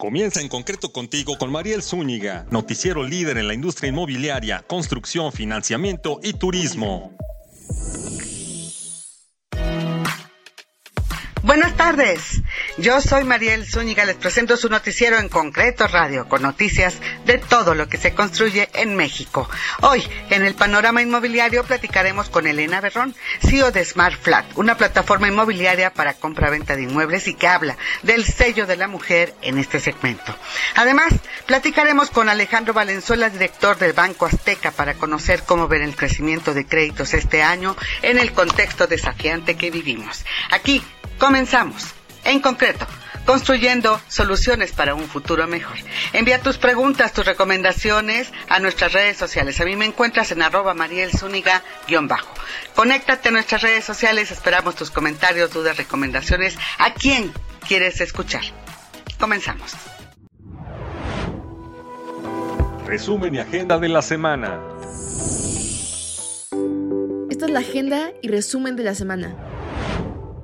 Comienza en concreto contigo con Mariel Zúñiga, noticiero líder en la industria inmobiliaria, construcción, financiamiento y turismo. Buenas tardes, yo soy Mariel Zúñiga, les presento su noticiero en concreto radio con noticias de todo lo que se construye en México. Hoy, en el panorama inmobiliario, platicaremos con Elena Berrón, CEO de Smart Flat, una plataforma inmobiliaria para compra-venta de inmuebles y que habla del sello de la mujer en este segmento. Además, platicaremos con Alejandro Valenzuela, director del Banco Azteca, para conocer cómo ver el crecimiento de créditos este año en el contexto desafiante que vivimos. Aquí Comenzamos. En concreto, construyendo soluciones para un futuro mejor. Envía tus preguntas, tus recomendaciones a nuestras redes sociales. A mí me encuentras en arroba marielzúñiga-bajo. Conéctate a nuestras redes sociales, esperamos tus comentarios, dudas, recomendaciones. ¿A quién quieres escuchar? Comenzamos. Resumen y agenda de la semana. Esta es la agenda y resumen de la semana.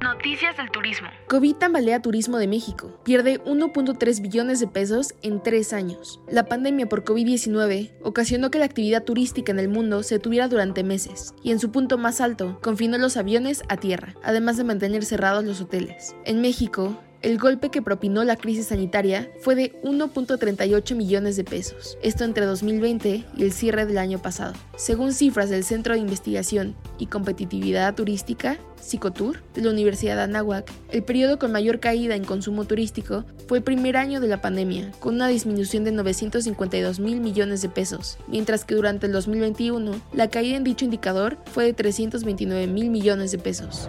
Noticias del turismo. COVID tambalea turismo de México. Pierde 1.3 billones de pesos en tres años. La pandemia por COVID-19 ocasionó que la actividad turística en el mundo se tuviera durante meses y en su punto más alto confinó los aviones a tierra, además de mantener cerrados los hoteles. En México, el golpe que propinó la crisis sanitaria fue de 1.38 millones de pesos, esto entre 2020 y el cierre del año pasado. Según cifras del Centro de Investigación y Competitividad Turística, Psicotour, de la Universidad de Anáhuac, el periodo con mayor caída en consumo turístico fue el primer año de la pandemia, con una disminución de 952 mil millones de pesos, mientras que durante el 2021 la caída en dicho indicador fue de 329 mil millones de pesos.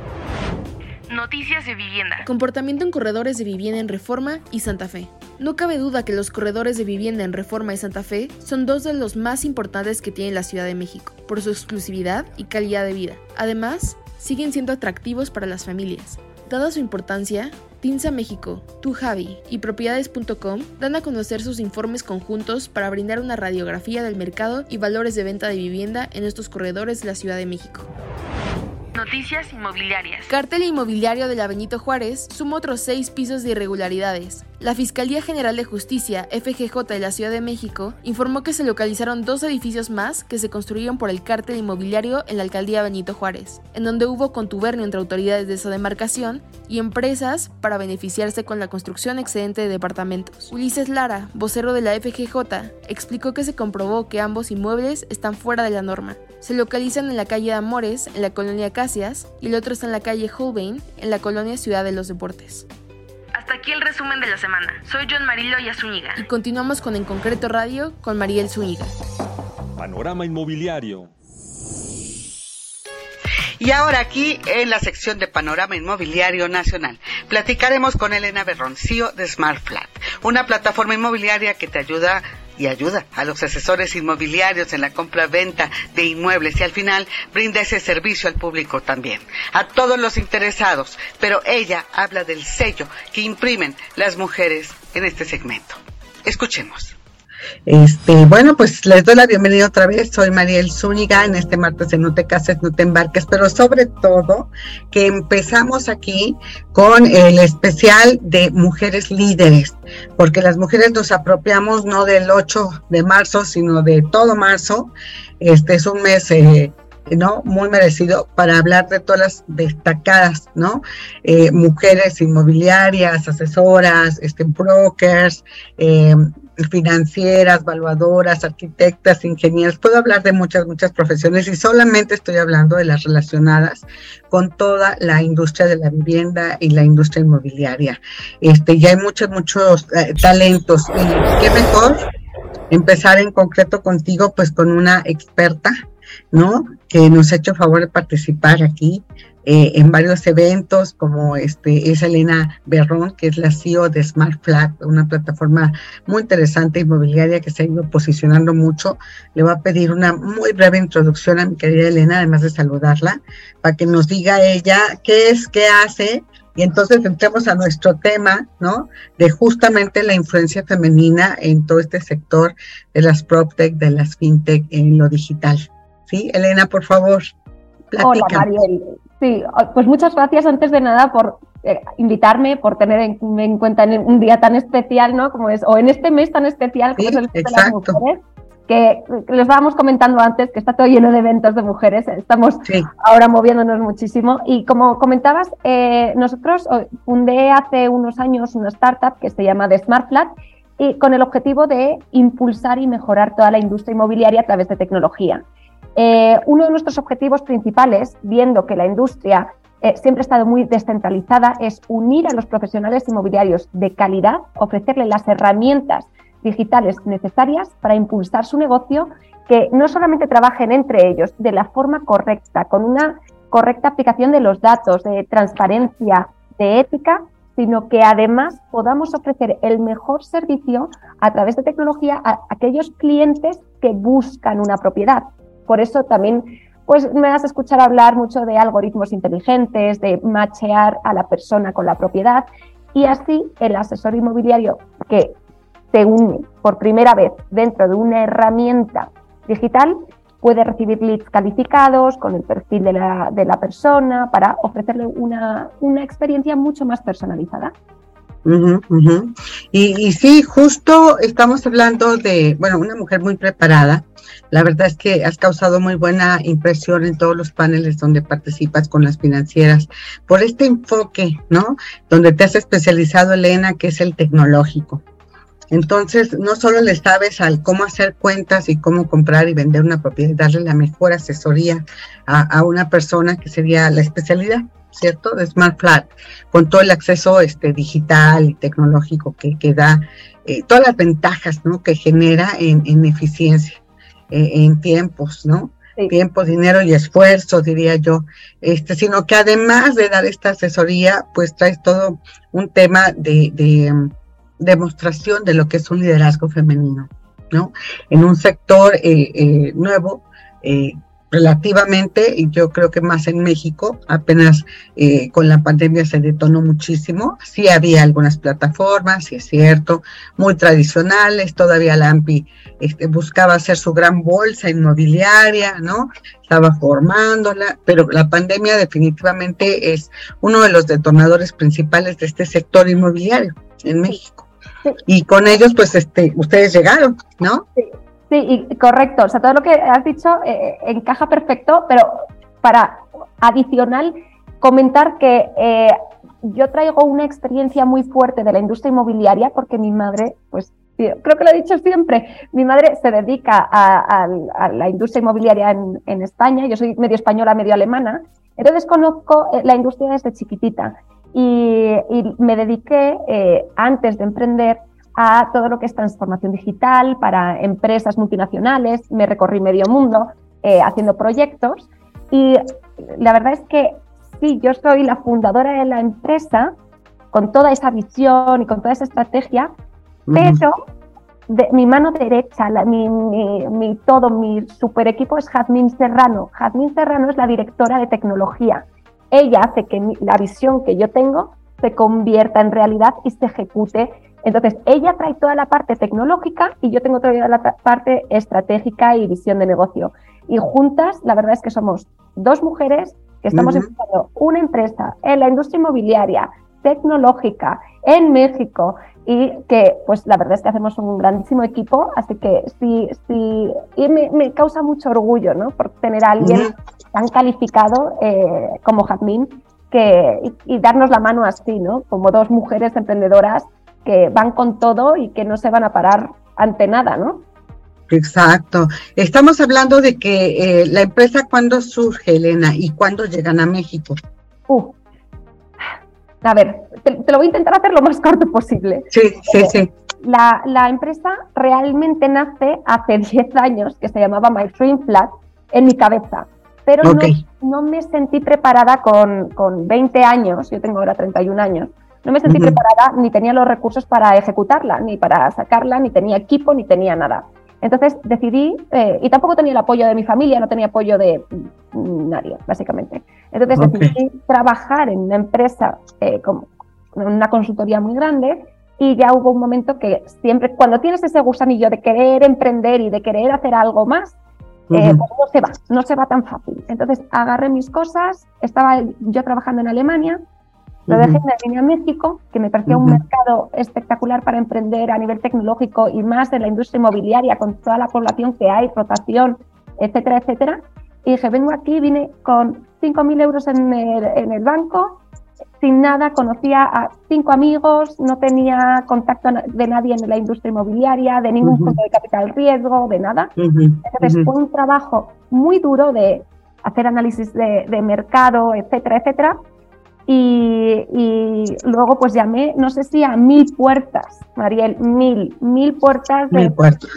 Noticias de vivienda. Comportamiento en corredores de vivienda en Reforma y Santa Fe. No cabe duda que los corredores de vivienda en Reforma y Santa Fe son dos de los más importantes que tiene la Ciudad de México, por su exclusividad y calidad de vida. Además, siguen siendo atractivos para las familias. Dada su importancia, Tinsa México, Tu Javi y Propiedades.com dan a conocer sus informes conjuntos para brindar una radiografía del mercado y valores de venta de vivienda en estos corredores de la Ciudad de México. Noticias inmobiliarias. Cartel inmobiliario de la Benito Juárez suma otros seis pisos de irregularidades. La Fiscalía General de Justicia, FGJ de la Ciudad de México, informó que se localizaron dos edificios más que se construyeron por el cártel inmobiliario en la alcaldía Benito Juárez, en donde hubo contubernio entre autoridades de esa demarcación y empresas para beneficiarse con la construcción excedente de departamentos. Ulises Lara, vocero de la FGJ, explicó que se comprobó que ambos inmuebles están fuera de la norma. Se localizan en la calle Amores, en la colonia Casias, y el otro está en la calle Holbein, en la colonia Ciudad de los Deportes. Hasta aquí el resumen de la semana. Soy John Marilo y Zúñiga. Y continuamos con En Concreto Radio con Mariel Zúñiga. Panorama Inmobiliario. Y ahora aquí en la sección de Panorama Inmobiliario Nacional platicaremos con Elena Berroncillo de Smart Flat, una plataforma inmobiliaria que te ayuda y ayuda a los asesores inmobiliarios en la compra-venta de inmuebles y al final brinda ese servicio al público también, a todos los interesados, pero ella habla del sello que imprimen las mujeres en este segmento. Escuchemos. Este, bueno, pues les doy la bienvenida otra vez. Soy Mariel Zúñiga en este martes de No te cases, no te embarques, pero sobre todo que empezamos aquí con el especial de mujeres líderes, porque las mujeres nos apropiamos no del 8 de marzo, sino de todo marzo. Este es un mes eh, ¿no? Muy merecido para hablar de todas las destacadas, ¿no? Eh, mujeres inmobiliarias, asesoras, este, brokers, eh, financieras, evaluadoras, arquitectas, ingenieras, puedo hablar de muchas, muchas profesiones y solamente estoy hablando de las relacionadas con toda la industria de la vivienda y la industria inmobiliaria. Este, ya hay muchos, muchos eh, talentos y qué mejor empezar en concreto contigo, pues con una experta, ¿no? Que nos ha hecho favor de participar aquí eh, en varios eventos, como este es Elena Berrón, que es la CEO de Smart Flat, una plataforma muy interesante inmobiliaria que se ha ido posicionando mucho. Le voy a pedir una muy breve introducción a mi querida Elena, además de saludarla, para que nos diga ella qué es, qué hace, y entonces entremos a nuestro tema, ¿no? De justamente la influencia femenina en todo este sector de las PropTech, de las FinTech en lo digital. ¿Sí? Elena, por favor. Hola, Mariel. Sí, pues muchas gracias antes de nada por eh, invitarme, por tener en, cuenta en un día tan especial, ¿no? Como es, o en este mes tan especial como es el de las mujeres que les estábamos comentando antes que está todo lleno de eventos de mujeres, estamos ahora moviéndonos muchísimo y como comentabas, eh, nosotros fundé hace unos años una startup que se llama The Smart Flat y con el objetivo de impulsar y mejorar toda la industria inmobiliaria a través de tecnología. Eh, uno de nuestros objetivos principales, viendo que la industria eh, siempre ha estado muy descentralizada, es unir a los profesionales inmobiliarios de calidad, ofrecerles las herramientas digitales necesarias para impulsar su negocio, que no solamente trabajen entre ellos de la forma correcta, con una correcta aplicación de los datos, de transparencia, de ética, sino que además podamos ofrecer el mejor servicio a través de tecnología a aquellos clientes que buscan una propiedad. Por eso también pues me vas a escuchar hablar mucho de algoritmos inteligentes, de machear a la persona con la propiedad y así el asesor inmobiliario que se une por primera vez dentro de una herramienta digital puede recibir leads calificados con el perfil de la, de la persona para ofrecerle una, una experiencia mucho más personalizada. Y, y, sí, justo estamos hablando de, bueno, una mujer muy preparada. La verdad es que has causado muy buena impresión en todos los paneles donde participas con las financieras por este enfoque, ¿no? Donde te has especializado, Elena, que es el tecnológico. Entonces, no solo le sabes al cómo hacer cuentas y cómo comprar y vender una propiedad, darle la mejor asesoría a, una persona que sería la especialidad, ¿cierto? De Smart Flat, con todo el acceso este, digital y tecnológico que, que da, eh, todas las ventajas ¿no? que genera en, eficiencia, eh, en tiempos, ¿no? tiempo, dinero y esfuerzo, diría yo, este, sino que además de dar esta asesoría, pues traes todo un tema de, de demostración de lo que es un liderazgo femenino, ¿no? En un sector eh, eh, nuevo, eh, relativamente, y yo creo que más en México, apenas con la pandemia se detonó muchísimo. Sí había algunas plataformas, sí es cierto, muy tradicionales, todavía la AMPI este, buscaba hacer su gran bolsa inmobiliaria, ¿no? Estaba formándola, pero la pandemia definitivamente es uno de los detonadores principales de este sector inmobiliario en México. Y con ellos, pues, este, ustedes llegaron, ¿no? Sí, sí y correcto. O sea, todo lo que has dicho eh, eh, encaja perfecto, pero para adicional comentar que eh, yo traigo una experiencia muy fuerte de la industria inmobiliaria porque mi madre, pues creo que lo he dicho siempre, mi madre se dedica a, la industria inmobiliaria en, en, España, yo soy medio española, medio alemana, entonces conozco la industria desde chiquitita. Y, me dediqué eh, antes de emprender a todo lo que es transformación digital para empresas multinacionales. Me recorrí medio mundo eh, haciendo proyectos y la verdad es que sí, yo soy la fundadora de la empresa con toda esa visión y con toda esa estrategia, pero de, mi mano derecha, mi, mi, todo, mi super equipo es Jazmín Serrano. Jazmín Serrano es la directora de tecnología ella hace que la visión que yo tengo se convierta en realidad y se ejecute. Entonces, ella trae toda la parte tecnológica y yo tengo toda la parte estratégica y visión de negocio. Y juntas, la verdad es que somos dos mujeres que estamos empezando una empresa en la industria inmobiliaria, tecnológica, en México, y que pues la verdad es que hacemos un grandísimo equipo, así que sí, sí, y me, causa mucho orgullo, ¿no? Por tener a alguien tan calificado eh, como Jazmín que, y, darnos la mano así, ¿no? Como dos mujeres emprendedoras que van con todo y que no se van a parar ante nada, ¿no? Exacto. Estamos hablando de que eh, la empresa, ¿cuándo surge, Elena? ¿Y cuándo llegan a México? Uh, a ver, te, lo voy a intentar hacer lo más corto posible. Sí, sí, eh, sí. La, empresa realmente nace hace 10 años, que se llamaba My Dream Flat, en mi cabeza. Pero no, me sentí preparada con, con, 20 años, yo tengo ahora 31 años, no me sentí preparada ni tenía los recursos para ejecutarla, ni para sacarla, ni tenía equipo, ni tenía nada. Entonces decidí, eh, y tampoco tenía el apoyo de mi familia, no tenía apoyo de nadie, básicamente. Entonces decidí trabajar en una empresa, eh, como una consultoría muy grande, y ya hubo un momento que siempre, cuando tienes ese gusanillo de querer emprender y de querer hacer algo más, eh, pues no se va, no se va tan fácil. Entonces agarré mis cosas, estaba yo trabajando en Alemania Lo dejé, me vine a México, que me parecía un mercado espectacular para emprender a nivel tecnológico y más de la industria inmobiliaria, con toda la población que hay, rotación, etcétera, etcétera. Y dije, vengo aquí, vine con 5.000 euros en el, en el banco, sin nada, conocía a cinco amigos, no tenía contacto de nadie en la industria inmobiliaria, de ningún fondo de capital riesgo, de nada. Entonces fue un trabajo muy duro de hacer análisis de, de mercado, etcétera, etcétera, y, luego pues llamé, no sé si a mil puertas, Mariel, mil, mil puertas de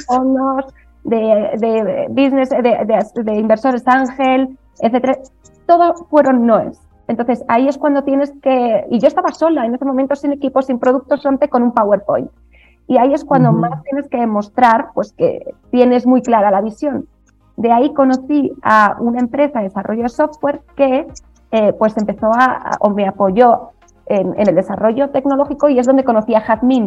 fondos, de, de business, de, de, inversores ángel, etcétera. Todo fueron noes. Entonces ahí es cuando tienes que, y yo estaba sola en ese momento sin equipo, sin productos, solamente con un PowerPoint. Y ahí es cuando más tienes que demostrar pues que tienes muy clara la visión. De ahí conocí a una empresa de desarrollo de software que eh, pues empezó a, o me apoyó en, el desarrollo tecnológico y es donde conocí a Jadmin.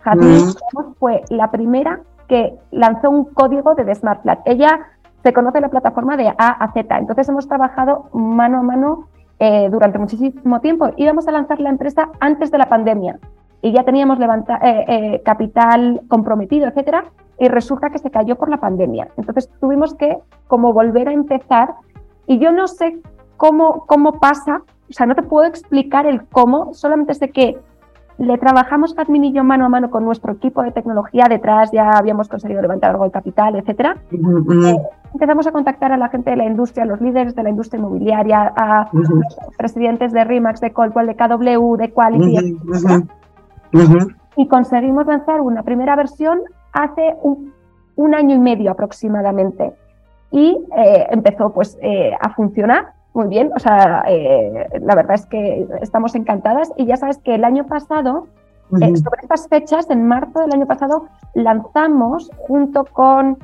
Jadmin mm. fue la primera que lanzó un código de SmartPlat. Ella se conoce la plataforma de A a Z, entonces hemos trabajado mano a mano eh, durante muchísimo tiempo. Íbamos a lanzar la empresa antes de la pandemia y ya teníamos eh, capital comprometido, etcétera, y resulta que se cayó por la pandemia. Entonces tuvimos que como volver a empezar y yo no sé cómo, cómo pasa, o sea, no te puedo explicar el cómo, solamente sé que le trabajamos Admin y yo mano a mano con nuestro equipo de tecnología detrás, ya habíamos conseguido levantar algo de capital, etcétera. Eh, empezamos a contactar a la gente de la industria, a los líderes de la industria inmobiliaria, a los presidentes de RIMAX, de Colwell, de KW, de Quality, y conseguimos lanzar una primera versión hace un, un año y medio aproximadamente. Y eh, empezó pues eh, a funcionar muy bien, o sea, eh, la verdad es que estamos encantadas y ya sabes que el año pasado, eh, sobre estas fechas, en marzo del año pasado, lanzamos junto con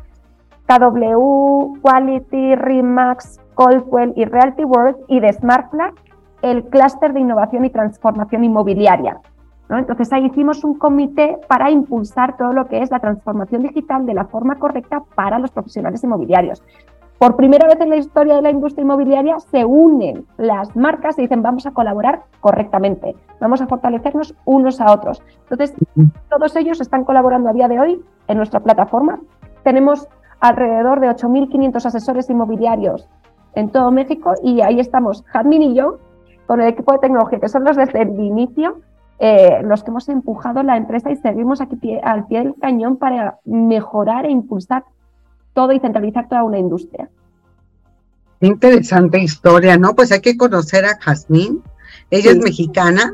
KW, Quality, Remax, Coldwell y Realty World y de SmartFlag el clúster de innovación y transformación inmobiliaria. ¿no? Entonces ahí hicimos un comité para impulsar todo lo que es la transformación digital de la forma correcta para los profesionales inmobiliarios. Por primera vez en la historia de la industria inmobiliaria se unen las marcas y dicen vamos a colaborar correctamente, vamos a fortalecernos unos a otros. Entonces, todos ellos están colaborando a día de hoy en nuestra plataforma. Tenemos alrededor de 8.500 asesores inmobiliarios en todo México y ahí estamos, Jadmin y yo, con el equipo de tecnología, que son los desde el inicio, eh, los que hemos empujado la empresa y seguimos aquí al pie del cañón para mejorar e impulsar todo y centralizar toda una industria. Interesante historia, ¿no? Pues hay que conocer a Jazmín. Ella es mexicana.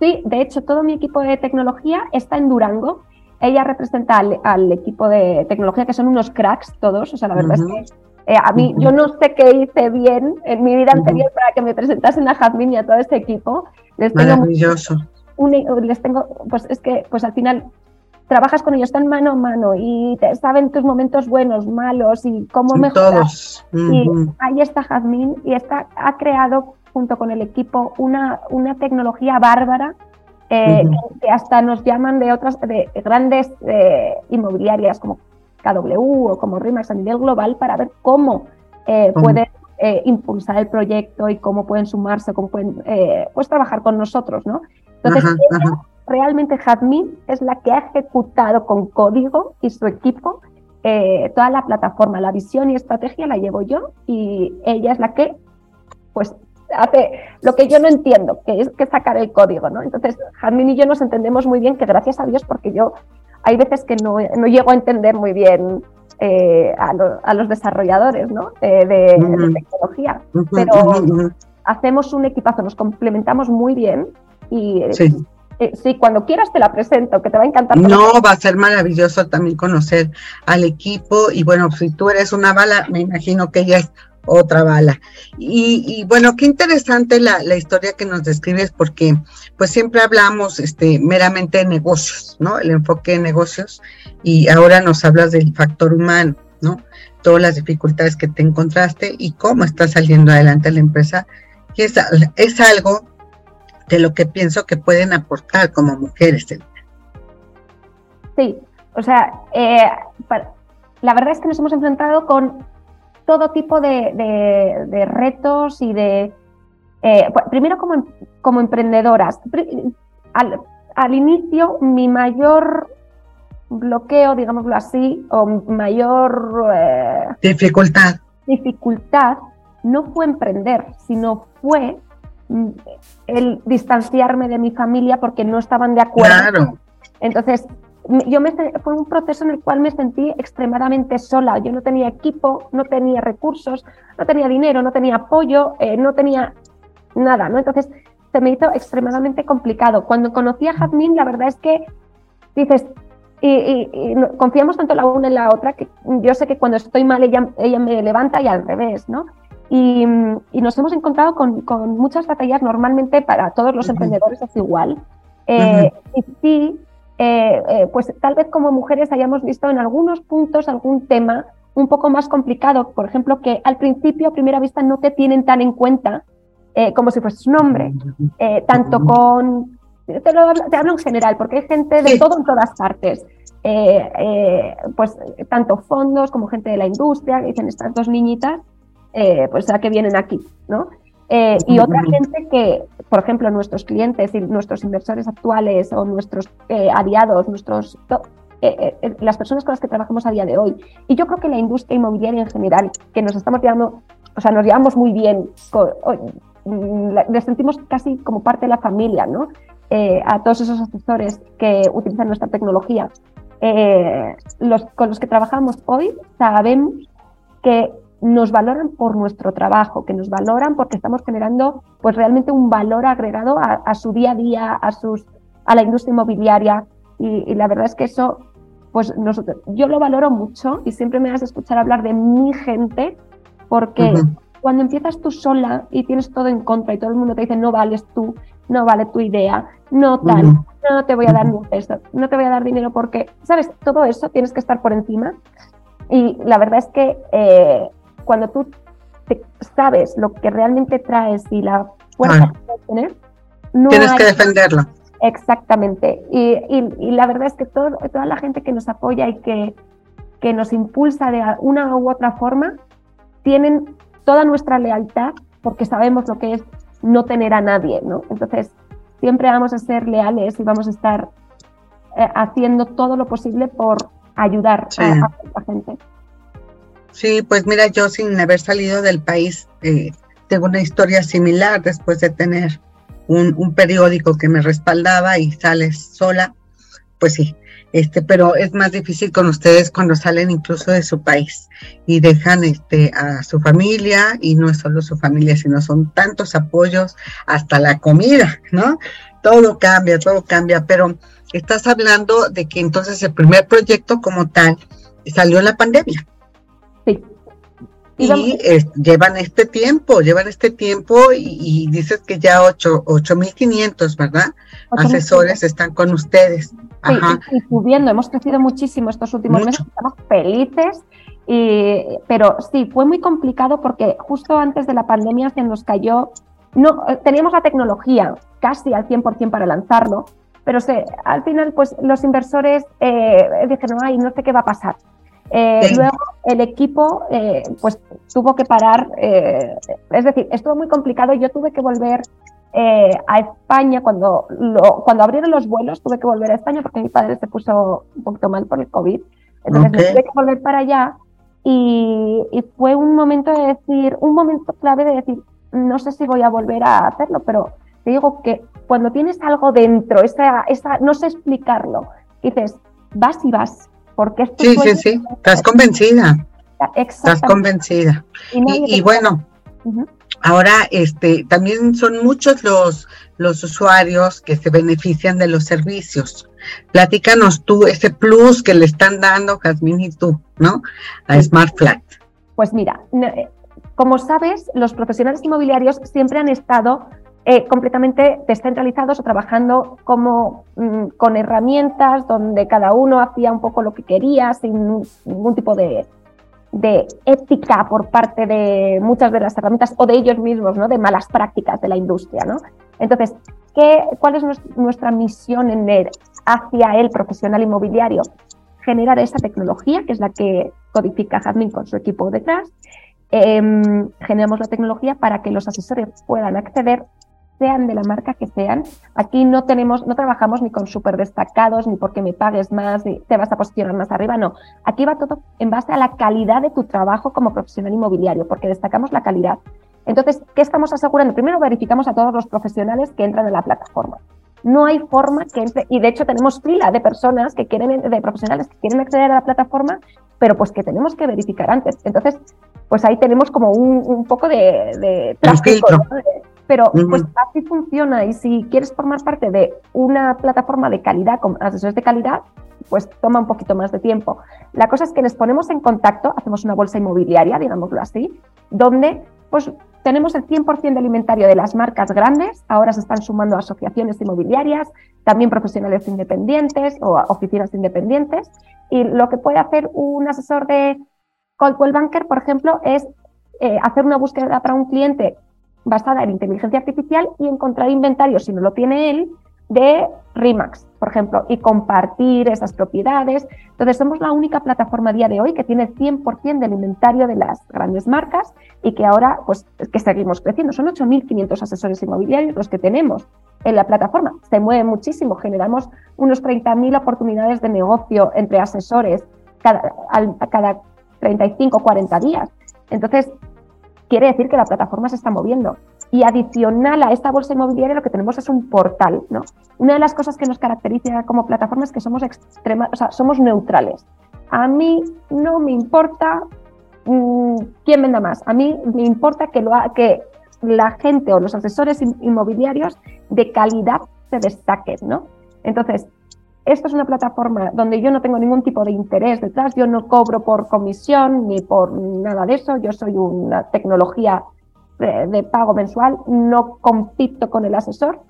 Sí, de hecho, todo mi equipo de tecnología está en Durango. Ella representa al, equipo de tecnología, que son unos cracks todos. O sea, la verdad es que eh, a mí, yo no sé qué hice bien en mi vida anterior para que me presentasen a Jazmín y a todo este equipo. Les Maravilloso. les tengo, pues es que, pues al final trabajas con ellos tan mano a mano y te saben tus momentos buenos, malos y cómo mejorar. Y ahí está Jazmín y está, ha creado junto con el equipo una, una tecnología bárbara eh, que, hasta nos llaman de otras de grandes eh, inmobiliarias como KW o como RIMAX a nivel global para ver cómo eh, pueden impulsar el proyecto y cómo pueden sumarse, cómo pueden pues trabajar con nosotros, ¿no? Entonces, realmente Jadmin es la que ha ejecutado con código y su equipo eh, toda la plataforma, la visión y estrategia la llevo yo y ella es la que pues hace lo que yo no entiendo, que es que sacar el código, ¿no? Entonces, Jadmin y yo nos entendemos muy bien, que gracias a Dios, porque yo hay veces que no, no llego a entender muy bien eh, a, los desarrolladores ¿no? Eh, de, tecnología, pero hacemos un equipazo, nos complementamos muy bien y eh, sí, cuando quieras te la presento, que te va a encantar. No, va a ser maravilloso también conocer al equipo y bueno, si tú eres una bala, me imagino que ella es otra bala. Y, bueno, qué interesante la, historia que nos describes porque pues siempre hablamos este, meramente de negocios, ¿no? El enfoque de negocios y ahora nos hablas del factor humano, ¿no? Todas las dificultades que te encontraste y cómo está saliendo adelante la empresa. Y es, es algo de lo que pienso que pueden aportar como mujeres. Sí, o sea, eh, la verdad es que nos hemos enfrentado con todo tipo de, retos y de Eh, primero como, como emprendedoras. Al, al, inicio, mi mayor bloqueo, digámoslo así, o mayor... Eh, dificultad. Dificultad no fue emprender, sino fue el distanciarme de mi familia porque no estaban de acuerdo. Claro. Entonces, yo me, fue un proceso en el cual me sentí extremadamente sola. Yo no tenía equipo, no tenía recursos, no tenía dinero, no tenía apoyo, eh, no tenía nada, ¿no? Entonces, se me hizo extremadamente complicado. Cuando conocí a Jazmín, la verdad es que dices, y, confiamos tanto la una en la otra que yo sé que cuando estoy mal ella, ella me levanta y al revés, ¿no? Y, nos hemos encontrado con, con, muchas batallas, normalmente para todos los emprendedores es igual. Eh, y sí, eh, eh, pues tal vez como mujeres hayamos visto en algunos puntos algún tema un poco más complicado, por ejemplo, que al principio, a primera vista, no te tienen tan en cuenta como si fueses un hombre, tanto con... Te, lo, te, hablo en general, porque hay gente de todo en todas partes. pues tanto fondos como gente de la industria, que dicen estas dos niñitas, pues a que vienen aquí, ¿no? Eh, y otra gente que, por ejemplo, nuestros clientes y nuestros inversores actuales o nuestros eh, aliados, nuestros, eh, las personas con las que trabajamos a día de hoy. Y yo creo que la industria inmobiliaria en general, que nos estamos llevando, o sea, nos llevamos muy bien, mm, les sentimos casi como parte de la familia, ¿no? a todos esos asesores que utilizan nuestra tecnología. los, con los que trabajamos hoy sabemos que nos valoran por nuestro trabajo, que nos valoran porque estamos generando pues realmente un valor agregado a, su día a día, a, sus, a la industria inmobiliaria. Y, la verdad es que eso, pues nosotros, yo lo valoro mucho y siempre me vas a escuchar hablar de mi gente porque cuando empiezas tú sola y tienes todo en contra y todo el mundo te dice no vales tú, no vale tu idea, no tal, no te voy a dar ni un peso, no te voy a dar dinero porque, ¿sabes? Todo eso tienes que estar por encima. Y la verdad es que eh, cuando tú sabes lo que realmente traes y la fuerza que puedes tener, no tienes que defenderlo. Exactamente. Y, y, la verdad es que todo, toda la gente que nos apoya y que, que nos impulsa de una u otra forma, tienen toda nuestra lealtad porque sabemos lo que es no tener a nadie, ¿no? Entonces, siempre vamos a ser leales y vamos a estar eh, haciendo todo lo posible por ayudar a, a la gente. Sí, pues mira, yo sin haber salido del país, eh, tengo una historia similar después de tener un, periódico que me respaldaba y sales sola, pues sí, este, pero es más difícil con ustedes cuando salen incluso de su país y dejan este, a su familia y no es solo su familia, sino son tantos apoyos hasta la comida, ¿no? Todo cambia, todo cambia, pero estás hablando de que entonces el primer proyecto como tal salió la pandemia. Y, llevan este tiempo, llevan este tiempo y, dices que ya 8.500, ¿verdad? Asesores están con ustedes. Ajá. Y, subiendo, hemos crecido muchísimo estos últimos meses, estamos felices, y, pero sí, fue muy complicado porque justo antes de la pandemia se nos cayó, no, teníamos la tecnología casi al 100% para lanzarlo, pero se, al final pues los inversores eh, dijeron, ay, no sé qué va a pasar. Eh, luego el equipo eh, pues tuvo que parar, eh, es decir, estuvo muy complicado. Yo tuve que volver a España cuando, cuando abrieron los vuelos, tuve que volver a España porque mi padre se puso un poquito mal por el COVID. Entonces tuve que volver para allá y, fue un momento de decir, un momento clave de decir, no sé si voy a volver a hacerlo, pero te digo que cuando tienes algo dentro, esa, esa, no sé explicarlo, dices, vas y vas, porque sí, sí, sí, estás convencida. Estás convencida. Y, bueno, ahora este, también son muchos los, los usuarios que se benefician de los servicios. Platícanos tú ese plus que le están dando Jazmín y tú, ¿no? A Smart Flat. Pues mira, eh, como sabes, los profesionales inmobiliarios siempre han estado eh, completamente descentralizados o trabajando como mm, con herramientas donde cada uno hacía un poco lo que quería sin ningún tipo de, ética por parte de muchas de las herramientas o de ellos mismos, ¿no? de malas prácticas de la industria. ¿no? Entonces, ¿qué, ¿cuál es nuestra misión en el, hacia el profesional inmobiliario? Generar esa tecnología, que es la que codifica Jadmin con su equipo detrás, em, generamos la tecnología para que los asesores puedan acceder sean de la marca que sean. Aquí no tenemos, no trabajamos ni con súper destacados, ni porque me pagues más, ni te vas a posicionar más arriba, no. Aquí va todo en base a la calidad de tu trabajo como profesional inmobiliario, porque destacamos la calidad. Entonces, ¿qué estamos asegurando? Primero verificamos a todos los profesionales que entran en la plataforma. No hay forma que entre, y de hecho tenemos fila de personas que quieren, de profesionales que quieren acceder a la plataforma, pero pues que tenemos que verificar antes. Entonces, pues ahí tenemos como un, poco de, tráfico, pero pues así funciona y si quieres formar parte de una plataforma de calidad con asesores de calidad, pues toma un poquito más de tiempo. La cosa es que les ponemos en contacto, hacemos una bolsa inmobiliaria, digámoslo así, donde pues tenemos el 100% de inventario de las marcas grandes, ahora se están sumando asociaciones inmobiliarias, también profesionales independientes o oficinas independientes, y lo que puede hacer un asesor de Coldwell Banker, por ejemplo, es eh, hacer una búsqueda para un cliente basada en inteligencia artificial y encontrar inventario, si no lo tiene él, de RIMAX, por ejemplo, y compartir esas propiedades. Entonces, somos la única plataforma a día de hoy que tiene 100% del inventario de las grandes marcas y que ahora, pues, que seguimos creciendo. Son 8.500 asesores inmobiliarios los que tenemos en la plataforma. Se mueve muchísimo. Generamos unos 30.000 oportunidades de negocio entre asesores cada, cada 35 o 40 días. Entonces, quiere decir que la plataforma se está moviendo. Y adicional a esta bolsa inmobiliaria lo que tenemos es un portal. ¿no? Una de las cosas que nos caracteriza como plataforma es que somos, extrema, o sea, somos neutrales. A mí no me importa mm, quién venda más. A mí me importa que, lo que la gente o los asesores inmobiliarios de calidad se destaquen. ¿no? Entonces, esto es una plataforma donde yo no tengo ningún tipo de interés detrás, yo no cobro por comisión ni por nada de eso, yo soy una tecnología de, pago mensual, no compito con el asesor,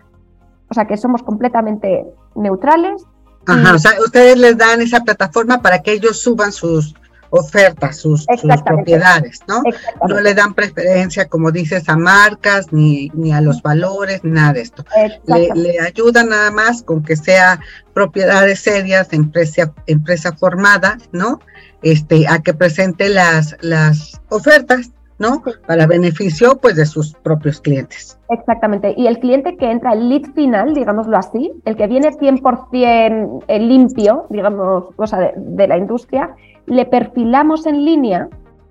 o sea que somos completamente neutrales. Ajá, o sea, ustedes les dan esa plataforma para que ellos suban sus, ofertas, sus, propiedades, ¿no? No le dan preferencia, como dices, a marcas, ni, ni a los valores, ni nada de esto. Le, le ayuda nada más con que sea propiedades serias, empresa, empresa formada, ¿no? Este, a que presente las, las ofertas, ¿no? Para beneficio, pues, de sus propios clientes. Exactamente. Y el cliente que entra, el lead final, digámoslo así, el que viene 100% eh, limpio, digamos, o sea, de la industria, le perfilamos en línea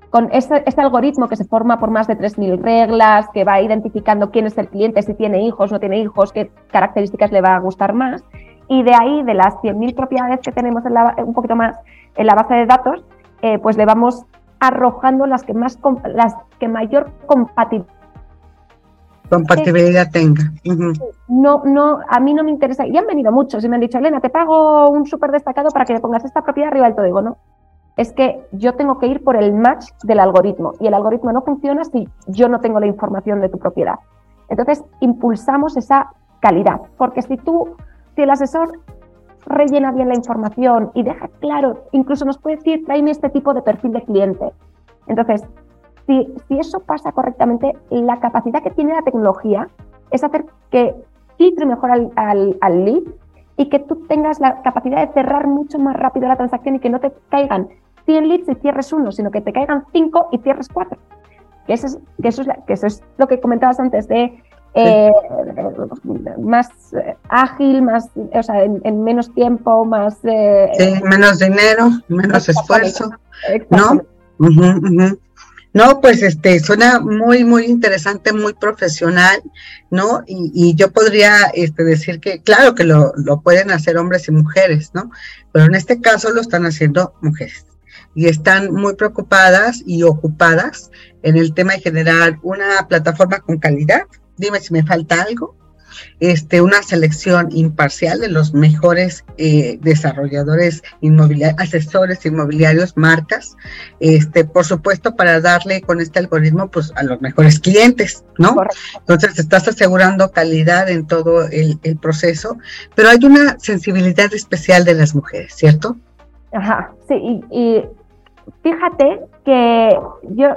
con este, este, algoritmo que se forma por más de 3.000 reglas, que va identificando quién es el cliente, si tiene hijos, no tiene hijos, qué características le va a gustar más. Y de ahí, de las 100.000 propiedades que tenemos en la, un poquito más en la base de datos, eh, pues le vamos arrojando las que, más, las que mayor compatibilidad compatibilidad tenga. No, no, a mí no me interesa. Y han venido muchos y me han dicho, Elena, te pago un súper destacado para que le pongas esta propiedad arriba del todo. Digo, no, es que yo tengo que ir por el match del algoritmo y el algoritmo no funciona si yo no tengo la información de tu propiedad. Entonces, impulsamos esa calidad, porque si tú, si el asesor rellena bien la información y deja claro, incluso nos puede decir, tráeme este tipo de perfil de cliente. Entonces, si, si eso pasa correctamente, la capacidad que tiene la tecnología es hacer que filtre mejor al, al, al lead y que tú tengas la capacidad de cerrar mucho más rápido la transacción y que no te caigan 100 leads y cierres uno, sino que te caigan 5 y cierres 4. Que eso es, que eso es, que eso es lo que comentabas antes de eh, más eh, ágil, más, o sea, en, menos tiempo, más... Eh, sí, menos dinero, menos esfuerzo, ¿no? No, pues este suena muy, muy interesante, muy profesional, ¿no? Y, y yo podría este, decir que, claro que lo, lo, pueden hacer hombres y mujeres, ¿no? Pero en este caso lo están haciendo mujeres y están muy preocupadas y ocupadas en el tema de generar una plataforma con calidad. Dime si me falta algo. Este, una selección imparcial de los mejores eh, desarrolladores inmobiliarios, asesores inmobiliarios, marcas, este, por supuesto, para darle con este algoritmo pues, a los mejores clientes, ¿no? Entonces, estás asegurando calidad en todo el, proceso, pero hay una sensibilidad especial de las mujeres, ¿cierto? Ajá, sí, y fíjate que yo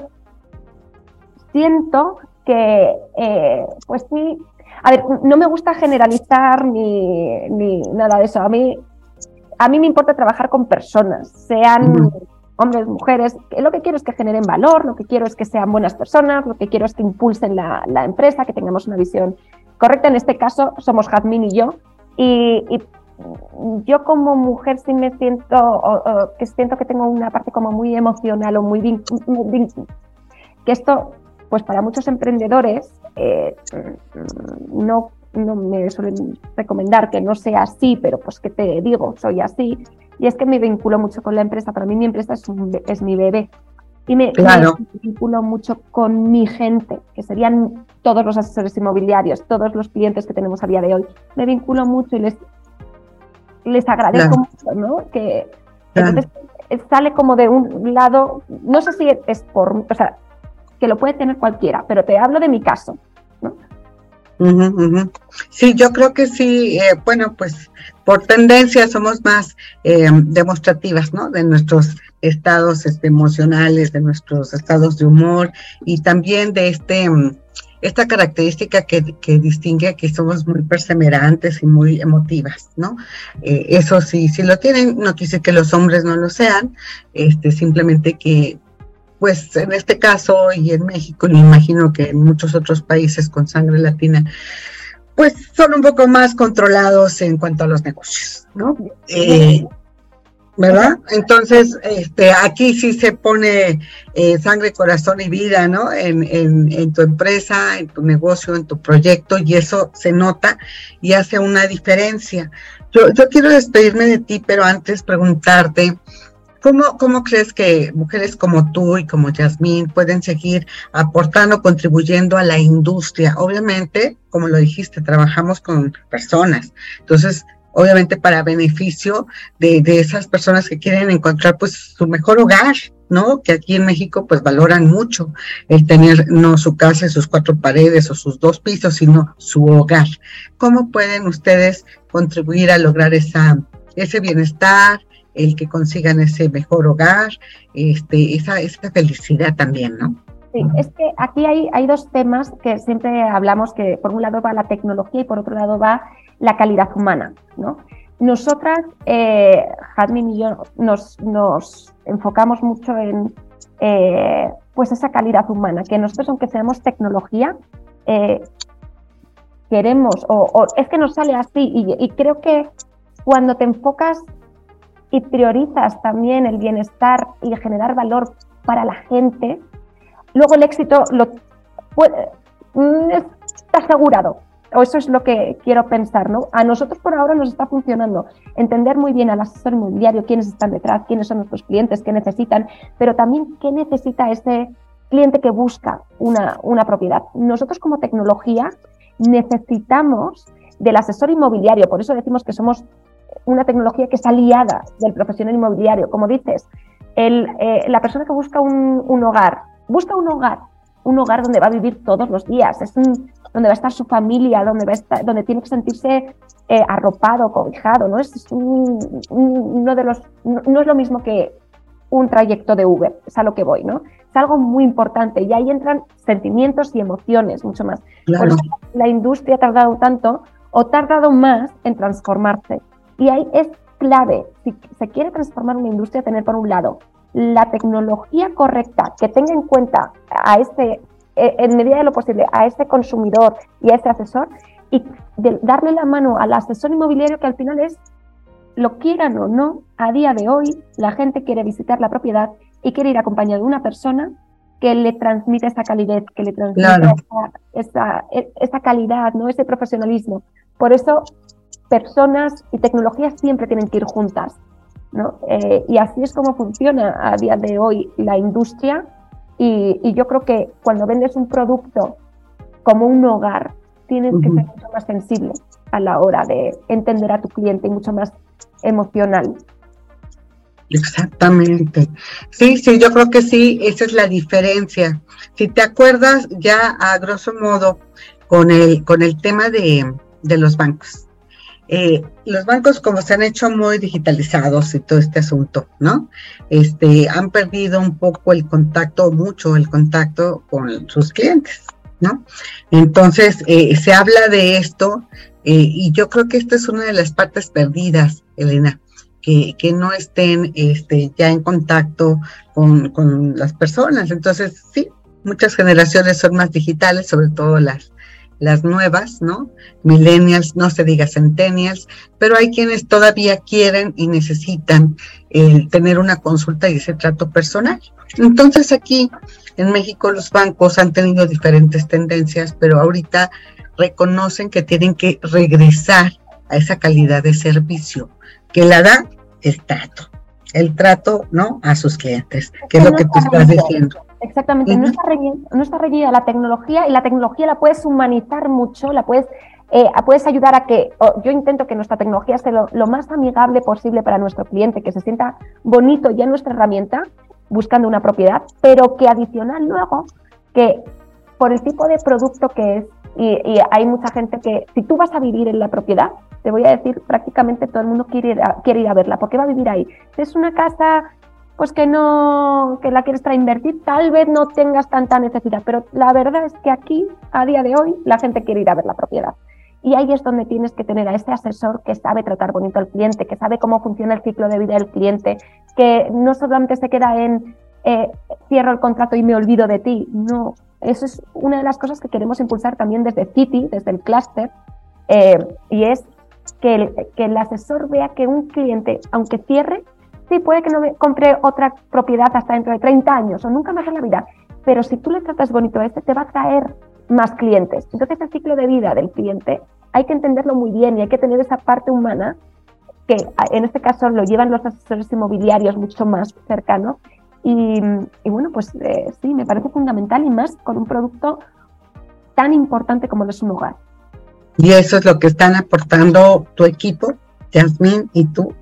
siento que, eh, pues sí, a ver, no me gusta generalizar ni, nada de eso. A mí, a mí me importa trabajar con personas, sean hombres, mujeres, lo que quiero es que generen valor, lo que quiero es que sean buenas personas, lo que quiero es que impulsen la, empresa, que tengamos una visión correcta. En este caso somos Jazmín y yo. Y, yo como mujer sí me siento, que siento que tengo una parte como muy emocional o muy, que esto, pues para muchos emprendedores, eh, no, no me suelen recomendar que no sea así, pero pues que te digo, soy así. Y es que me vinculo mucho con la empresa. Para mí mi empresa es, es mi bebé. Y me, vinculo mucho con mi gente, que serían todos los asesores inmobiliarios, todos los clientes que tenemos a día de hoy. Me vinculo mucho y les, les agradezco mucho, ¿no? Que entonces sale como de un lado, no sé si es por, o sea, que lo puede tener cualquiera, pero te hablo de mi caso, ¿no? Sí, yo creo que sí, eh, bueno, pues por tendencia somos más eh, demostrativas, ¿no? De nuestros estados este, emocionales, de nuestros estados de humor y también de este mm, esta característica que, distingue que somos muy perseverantes y muy emotivas, ¿no? Eh, eso sí, si lo tienen, no quise que los hombres no lo sean, este, simplemente que pues en este caso y en México, y me imagino que en muchos otros países con sangre latina, pues son un poco más controlados en cuanto a los negocios, ¿no? Eh, ¿Verdad? Entonces, este, aquí sí se pone eh, sangre, corazón y vida, ¿no? En, en, en, tu empresa, en tu negocio, en tu proyecto, y eso se nota y hace una diferencia. Yo, yo quiero despedirme de ti, pero antes preguntarte, ¿Cómo, crees que mujeres como tú y como Yasmín pueden seguir aportando, contribuyendo a la industria? Obviamente, como lo dijiste, trabajamos con personas. Entonces, obviamente para beneficio de, esas personas que quieren encontrar pues su mejor hogar, ¿no? Que aquí en México pues valoran mucho el tener no su casa y sus cuatro paredes o sus dos pisos, sino su hogar. ¿Cómo pueden ustedes contribuir a lograr esa, ese bienestar, el que consigan ese mejor hogar, este, esa, esa felicidad también, ¿no? Sí, es que aquí hay, hay dos temas que siempre hablamos, que por un lado va la tecnología y por otro lado va la calidad humana, ¿no? Nosotras, eh, Jadmin y yo, nos, nos enfocamos mucho en eh, pues esa calidad humana, que nosotros, aunque seamos tecnología, eh, queremos, o, es que nos sale así, y, creo que cuando te enfocas y priorizas también el bienestar y generar valor para la gente, luego el éxito mm, está asegurado. O eso es lo que quiero pensar, ¿no? A nosotros por ahora nos está funcionando entender muy bien al asesor inmobiliario quiénes están detrás, quiénes son nuestros clientes, qué necesitan, pero también qué necesita ese cliente que busca una, una propiedad. Nosotros como tecnología necesitamos del asesor inmobiliario, por eso decimos que somos una tecnología que es aliada del profesional inmobiliario. Como dices, el, eh, la persona que busca un, hogar, busca un hogar, un hogar donde va a vivir todos los días, es donde va a estar su familia, donde, va a estar, donde tiene que sentirse eh, arropado, cobijado, ¿no? Es, uno de los, no, es lo mismo que un trayecto de Uber, es a lo que voy, ¿no? Es algo muy importante y ahí entran sentimientos y emociones mucho más. Por eso la industria ha tardado tanto o tardado más en transformarse. Y ahí es clave, si se quiere transformar una industria, tener por un lado la tecnología correcta que tenga en cuenta a este, eh, en medida de lo posible, a este consumidor y a este asesor y darle la mano al asesor inmobiliario que al final es, lo quieran o no, a día de hoy la gente quiere visitar la propiedad y quiere ir acompañado de una persona que le transmite esa calidez, que le transmite esa, esa, calidad, ¿no? ese profesionalismo. Por eso personas y tecnologías siempre tienen que ir juntas. ¿No? Eh, y así es como funciona a día de hoy la industria. Y, yo creo que cuando vendes un producto como un hogar, tienes que ser mucho más sensible a la hora de entender a tu cliente y mucho más emocional. Exactamente. Sí, sí, yo creo que sí, esa es la diferencia. Si te acuerdas ya a grosso modo con el, con el tema de, de los bancos. Eh, los bancos como se han hecho muy digitalizados y todo este asunto, ¿no? Este, han perdido un poco el contacto, mucho el contacto con sus clientes, ¿no? Entonces, eh, se habla de esto eh, y yo creo que esta es una de las partes perdidas, Elena, que, que no estén este, ya en contacto con, con las personas. Entonces, sí, muchas generaciones son más digitales, sobre todo las, las nuevas, ¿no? Millennials, no se diga centennials, pero hay quienes todavía quieren y necesitan eh, tener una consulta y ese trato personal. Entonces aquí en México los bancos han tenido diferentes tendencias, pero ahorita reconocen que tienen que regresar a esa calidad de servicio que la da el trato, el trato, ¿no? A sus clientes, que es lo que tú estás diciendo. Exactamente, no, está reñida, no está reñida la tecnología y la tecnología la puedes humanizar mucho, la puedes, eh, puedes ayudar a que, yo intento que nuestra tecnología sea lo, más amigable posible para nuestro cliente, que se sienta bonito ya nuestra herramienta buscando una propiedad, pero que adicional luego, que por el tipo de producto que es, y, hay mucha gente que, si tú vas a vivir en la propiedad, te voy a decir, prácticamente todo el mundo quiere ir a, quiere ir a verla, porque va a vivir ahí. Es una casa pues que no, que la quieres para invertir, tal vez no tengas tanta necesidad, pero la verdad es que aquí, a día de hoy, la gente quiere ir a ver la propiedad. Y ahí es donde tienes que tener a ese asesor que sabe tratar bonito al cliente, que sabe cómo funciona el ciclo de vida del cliente, que no solamente se queda en eh, cierro el contrato y me olvido de ti. No, eso es una de las cosas que queremos impulsar también desde City, desde el clúster, eh, y es que que el asesor vea que un cliente, aunque cierre, Sí, puede que no compre otra propiedad hasta dentro de 30 años o nunca más en la vida, pero si tú le tratas bonito a este, te va a traer más clientes. Entonces, el ciclo de vida del cliente hay que entenderlo muy bien y hay que tener esa parte humana que en este caso lo llevan los asesores inmobiliarios mucho más cercano. Y, bueno, pues eh, sí, me parece fundamental y más con un producto tan importante como lo es un hogar. Y eso es lo que están aportando tu equipo, Jasmine y tú,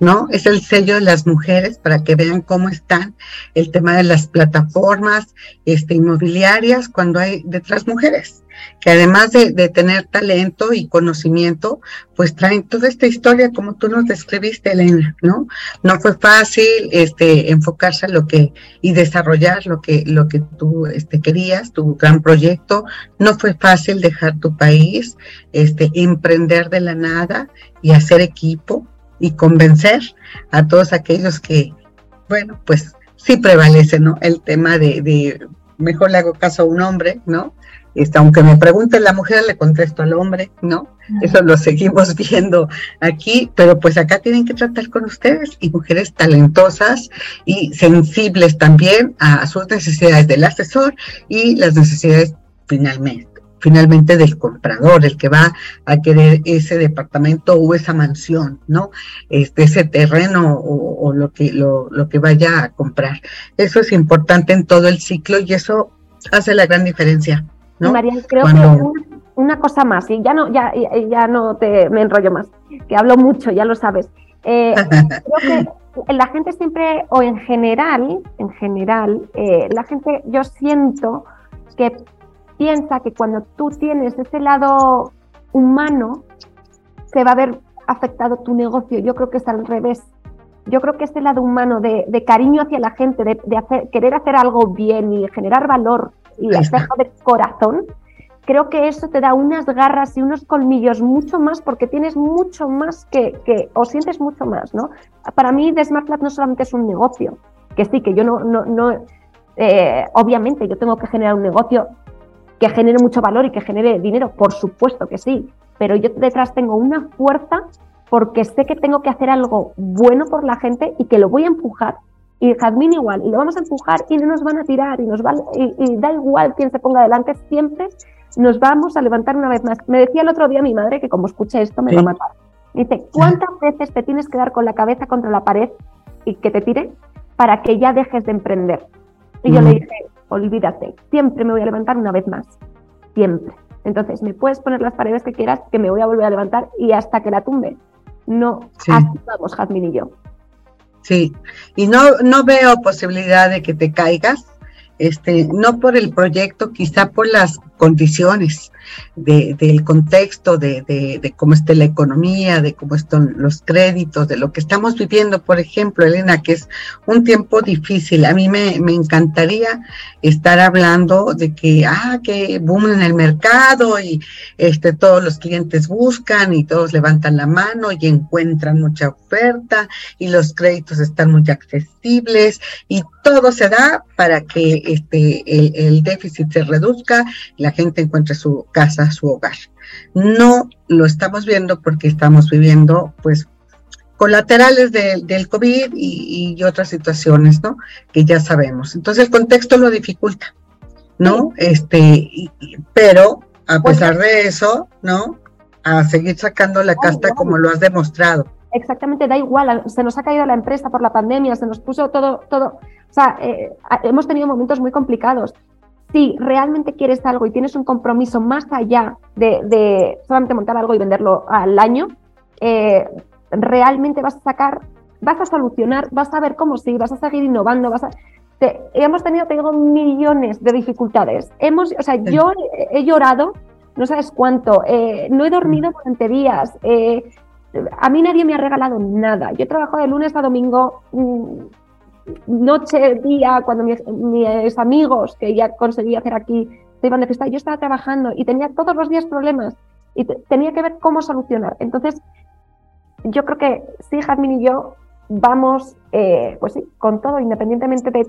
¿no? Es el sello de las mujeres para que vean cómo están el tema de las plataformas este, inmobiliarias cuando hay detrás mujeres, que además de, tener talento y conocimiento, pues traen toda esta historia como tú nos describiste, Elena, ¿no? No fue fácil este, enfocarse a lo que y desarrollar lo que, lo que tú este, querías, tu gran proyecto. No fue fácil dejar tu país, este, emprender de la nada y hacer equipo y convencer a todos aquellos que, bueno, pues sí prevalece, ¿no? El tema de, de mejor le hago caso a un hombre, ¿no? Este, aunque me pregunte la mujer, le contesto al hombre, ¿no? Eso lo seguimos viendo aquí, pero pues acá tienen que tratar con ustedes y mujeres talentosas y sensibles también a sus necesidades del asesor y las necesidades finalmente finalmente del comprador, el que va a querer ese departamento o esa mansión, ¿no? Este, ese terreno o, lo que lo, lo, que vaya a comprar. Eso es importante en todo el ciclo y eso hace la gran diferencia, ¿no? María, creo que una, cosa más, y ya no, ya, ya no te me enrollo más, que hablo mucho, ya lo sabes. Eh, creo que la gente siempre, o en general, en general, eh, la gente, yo siento que piensa que cuando tú tienes ese lado humano, se va a ver afectado tu negocio. Yo creo que es al revés. Yo creo que ese lado humano de, cariño hacia la gente, de, hacer, querer hacer algo bien y generar valor y espejo de corazón, creo que eso te da unas garras y unos colmillos mucho más porque tienes mucho más que, que o sientes mucho más, ¿no? Para mí, The Smart no solamente es un negocio, que sí, que yo no, no, no eh, obviamente yo tengo que generar un negocio que genere mucho valor y que genere dinero, por supuesto que sí, pero yo detrás tengo una fuerza porque sé que tengo que hacer algo bueno por la gente y que lo voy a empujar. Y Jazmín igual, y lo vamos a empujar y no nos van a tirar y nos va, y, da igual quién se ponga adelante, siempre nos vamos a levantar una vez más. Me decía el otro día mi madre que como escuche esto me va a matar. Dice, ¿cuántas veces te tienes que dar con la cabeza contra la pared y que te tire para que ya dejes de emprender? Y yo le dije, olvídate, siempre me voy a levantar una vez más, siempre. Entonces, me puedes poner las paredes que quieras, que me voy a volver a levantar y hasta que la tumbe. No, así vamos, Jazmín y yo. Sí, y no, no veo posibilidad de que te caigas este, no por el proyecto, quizá por las condiciones del contexto, de, cómo esté la economía, de cómo están los créditos, de lo que estamos viviendo, por ejemplo, Elena, que es un tiempo difícil. A mí me, encantaría estar hablando de que, ah, que boom en el mercado y este, todos los clientes buscan y todos levantan la mano y encuentran mucha oferta y los créditos están muy accesibles y todo se da para que este, el, el déficit se reduzca, la gente encuentre su casa, su hogar. No lo estamos viendo porque estamos viviendo, pues, colaterales del COVID y, otras situaciones, ¿no? Que ya sabemos. Entonces el contexto lo dificulta, ¿no? Este, pero a pesar de eso, ¿no? A seguir sacando la casta como lo has demostrado. Exactamente, da igual, se nos ha caído la empresa por la pandemia, se nos puso todo, todo, o sea, eh, hemos tenido momentos muy complicados, si realmente quieres algo y tienes un compromiso más allá de, solamente montar algo y venderlo al año, eh, realmente vas a sacar, vas a solucionar, vas a ver cómo sí, vas a seguir innovando, vas a... hemos tenido, tengo millones de dificultades. Hemos, o sea, yo he, llorado, no sabes cuánto, eh, no he dormido durante días. Eh, a mí nadie me ha regalado nada. Yo he trabajado de lunes a domingo. Mm, noche, día, cuando mis, amigos que ya conseguí hacer aquí se iban de fiesta, yo estaba trabajando y tenía todos los días problemas y tenía que ver cómo solucionar. Entonces, yo creo que sí, Jazmín y yo vamos, eh, pues sí, con todo, independientemente de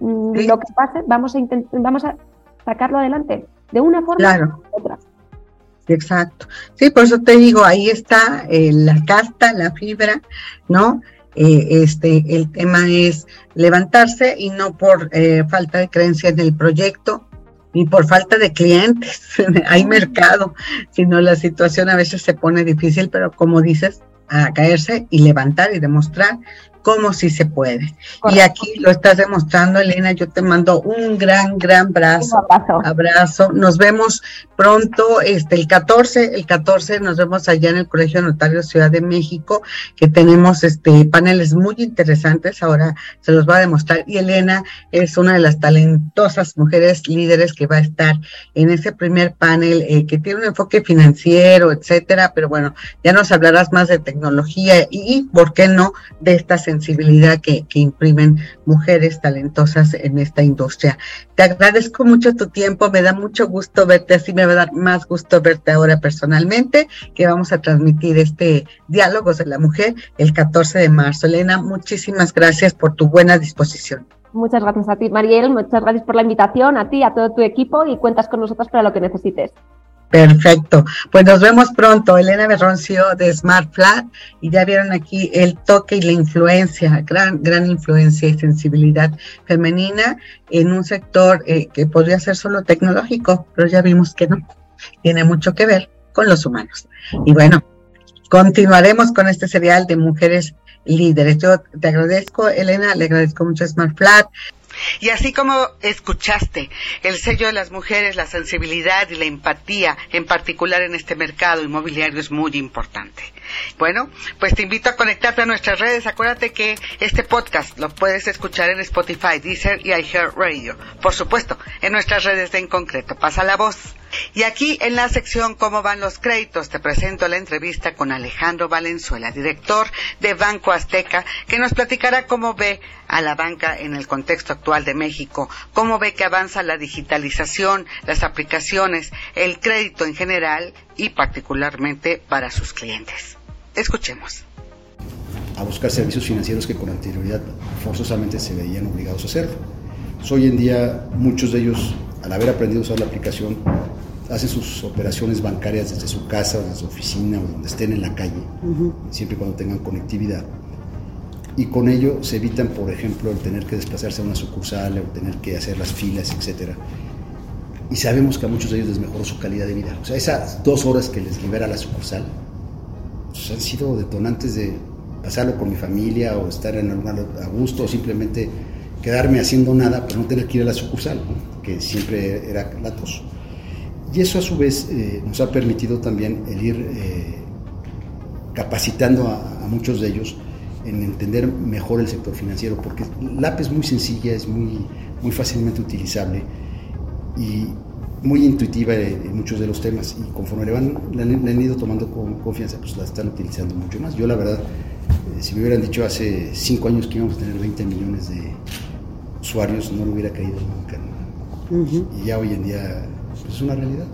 lo que pase, vamos a, vamos a sacarlo adelante de una forma u otra. Exacto. Sí, por eso te digo, ahí está eh, la carta, la fibra, ¿no? Eh, este, el tema es levantarse y no por eh, falta de creencia en el proyecto ni por falta de clientes. Hay mercado, sino la situación a veces se pone difícil, pero como dices, a caerse y levantar y demostrar cómo sí se puede. Y aquí lo estás demostrando, Elena. Yo te mando un gran, gran abrazo. abrazo. Nos vemos pronto, este, el 14, el 14 nos vemos allá en el Colegio Notario Ciudad de México, que tenemos este paneles muy interesantes. Ahora se los va a demostrar. Y Elena es una de las talentosas mujeres líderes que va a estar en ese primer panel, eh, que tiene un enfoque financiero, etcétera. Pero bueno, ya nos hablarás más de tecnología y, ¿por qué no?, de estas sensibilidad que, imprimen mujeres talentosas en esta industria. Te agradezco mucho tu tiempo, me da mucho gusto verte, así me va a dar más gusto verte ahora personalmente, que vamos a transmitir este Diálogos de la Mujer el 14 de marzo. Elena, muchísimas gracias por tu buena disposición. Muchas gracias a ti, Mariel. Muchas gracias por la invitación, a ti, a todo tu equipo y cuentas con nosotros para lo que necesites. Perfecto. Pues nos vemos pronto. Elena Berroncio de Smart Flat. Y ya vieron aquí el toque y la influencia, gran, gran influencia y sensibilidad femenina en un sector eh, que podría ser solo tecnológico, pero ya vimos que no. Tiene mucho que ver con los humanos. Y bueno, continuaremos con este serial de mujeres líderes. Yo te agradezco, Elena, le agradezco mucho a Smart Flat. Y así como escuchaste, el sello de las mujeres, la sensibilidad y la empatía, en particular en este mercado inmobiliario, es muy importante. Bueno, pues te invito a conectarte a nuestras redes. Acuérdate que este podcast lo puedes escuchar en Spotify, Deezer y iHeartRadio. Por supuesto, en nuestras redes de en concreto. Pasa la voz. Y aquí en la sección Cómo van los créditos te presento la entrevista con Alejandro Valenzuela, director de Banco Azteca, que nos platicará cómo ve a la banca en el contexto actual de México, cómo ve que avanza la digitalización, las aplicaciones, el crédito en general y particularmente para sus clientes. Escuchemos. A buscar servicios financieros que con anterioridad forzosamente se veían obligados a hacerlo. Hoy en día muchos de ellos, al haber aprendido a usar la aplicación, hacen sus operaciones bancarias desde su casa, desde su oficina o donde estén en la calle, siempre y cuando tengan conectividad. Y con ello se evitan, por ejemplo, el tener que desplazarse a una sucursal o tener que hacer las filas, etc. Y sabemos que a muchos de ellos les mejoró su calidad de vida. O sea, esas dos horas que les libera la sucursal pues, han sido detonantes de pasarlo con mi familia o estar en algún a gusto o simplemente quedarme haciendo nada pero no tener que ir a la sucursal, que siempre era latoso. Y eso a su vez eh, nos ha permitido también el ir eh, capacitando a, muchos de ellos en entender mejor el sector financiero, porque la app es muy sencilla, es muy, muy fácilmente utilizable y muy intuitiva en muchos de los temas y conforme le, van, le han, ido tomando con confianza, pues la están utilizando mucho más. Yo la verdad, eh, si me hubieran dicho hace cinco años que íbamos a tener 20 millones de usuarios, no lo hubiera caído nunca. Y ya hoy en día pues, es una realidad.